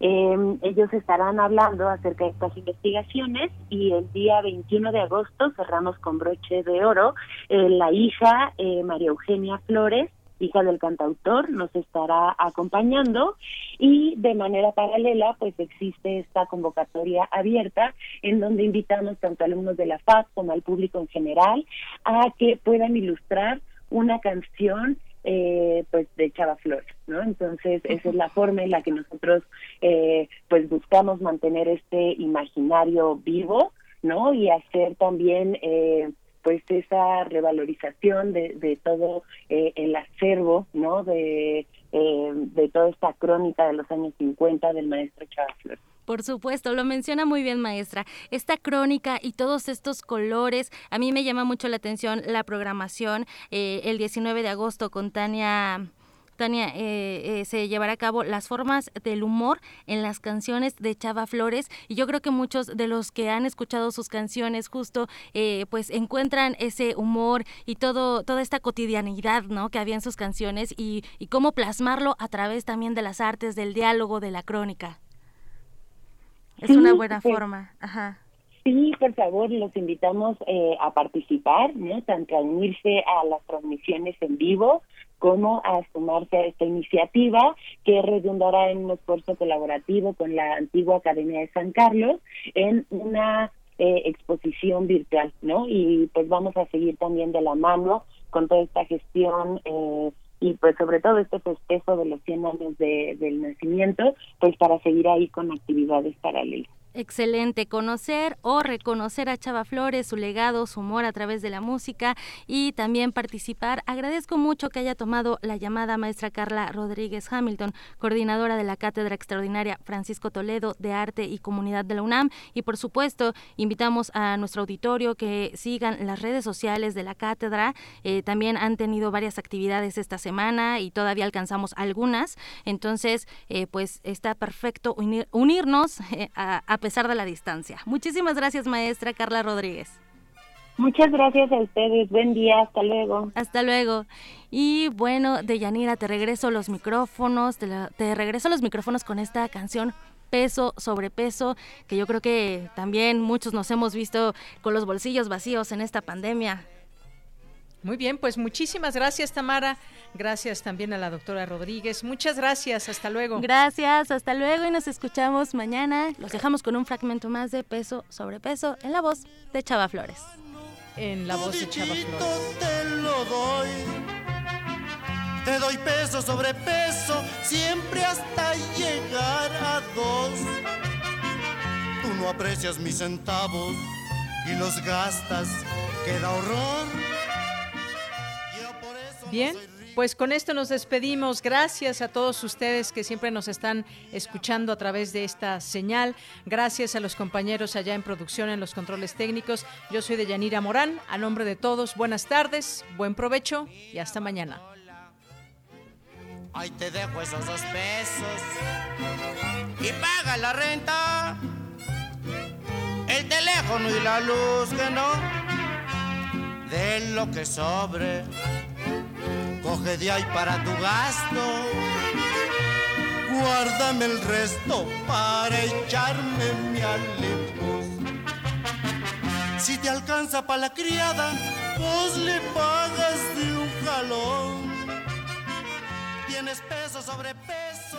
Em, ellos estarán hablando acerca de estas investigaciones y el día 21 de agosto cerramos con broche de oro. Eh, la hija, eh, María Eugenia Flores, hija del cantautor, nos estará acompañando y de manera paralela pues existe esta convocatoria abierta en donde invitamos tanto a alumnos de la FAS como al público en general a que puedan ilustrar una canción eh, pues de Chava Flores, ¿no? Entonces esa es la forma en la que nosotros eh, pues buscamos mantener este imaginario vivo, ¿no? Y hacer también eh, pues esa revalorización de, todo eh, el acervo, ¿no? De, de toda esta crónica de los años 50 del maestro Chava Flores. Por supuesto, lo menciona muy bien maestra. Esta crónica y todos estos colores, a mí me llama mucho la atención la programación. Eh, el 19 de agosto con Tania Tania, eh, eh, se llevará a cabo las formas del humor en las canciones de Chava Flores y yo creo que muchos de los que han escuchado sus canciones justo eh, pues encuentran ese humor y todo toda esta cotidianidad ¿no? que había en sus canciones y, y cómo plasmarlo a través también de las artes, del diálogo, de la crónica. Es una buena pues, forma. Ajá. Sí, por favor, los invitamos a participar, ¿no? Tanto a unirse a las transmisiones en vivo como a sumarse a esta iniciativa que redundará en un esfuerzo colaborativo con la antigua Academia de San Carlos en una eh, exposición virtual, ¿no? Y pues vamos a seguir también de la mano con toda esta gestión eh, y pues sobre todo este festejo de los 100 años de, del nacimiento, pues para seguir ahí con actividades paralelas. Excelente conocer o reconocer a Chava Flores, su legado, su humor a través de la música y también participar. Agradezco mucho que haya tomado la llamada maestra Carla Rodríguez Hamilton, coordinadora de la Cátedra Extraordinaria Francisco Toledo de Arte y Comunidad de la UNAM. Y por supuesto, invitamos a nuestro auditorio que sigan las redes sociales de la cátedra. Eh, también han tenido varias actividades esta semana y todavía alcanzamos algunas. Entonces, eh, pues está perfecto unirnos eh, a a de la distancia. Muchísimas gracias, maestra Carla Rodríguez. Muchas gracias a ustedes. Buen día. Hasta luego. Hasta luego. Y bueno, Deyanira, te regreso los micrófonos, te, te regreso los micrófonos con esta canción peso sobre peso, que yo creo que también muchos nos hemos visto con los bolsillos vacíos en esta pandemia. Muy bien, pues muchísimas gracias Tamara, gracias también a la doctora Rodríguez, muchas gracias, hasta luego. Gracias, hasta luego y nos escuchamos mañana. Los dejamos con un fragmento más de peso sobre peso en la voz de Chava Flores. En la voz de Chava Flores. Te lo doy. Te doy peso sobre peso, siempre hasta llegar a dos. Tú no aprecias mis centavos y los gastas, queda horror Bien, pues con esto nos despedimos. Gracias a todos ustedes que siempre nos están escuchando a través de esta señal. Gracias a los compañeros allá en producción, en los controles técnicos. Yo soy de Yanira Morán. A nombre de todos, buenas tardes, buen provecho y hasta mañana. Ahí te dejo esos dos pesos y paga la renta, el teléfono y la luz que no, de lo que sobre coge de ahí para tu gasto. Guárdame el resto para echarme mi alejos. Si te alcanza para la criada, pues le pagas de un jalón. Tienes peso sobre peso,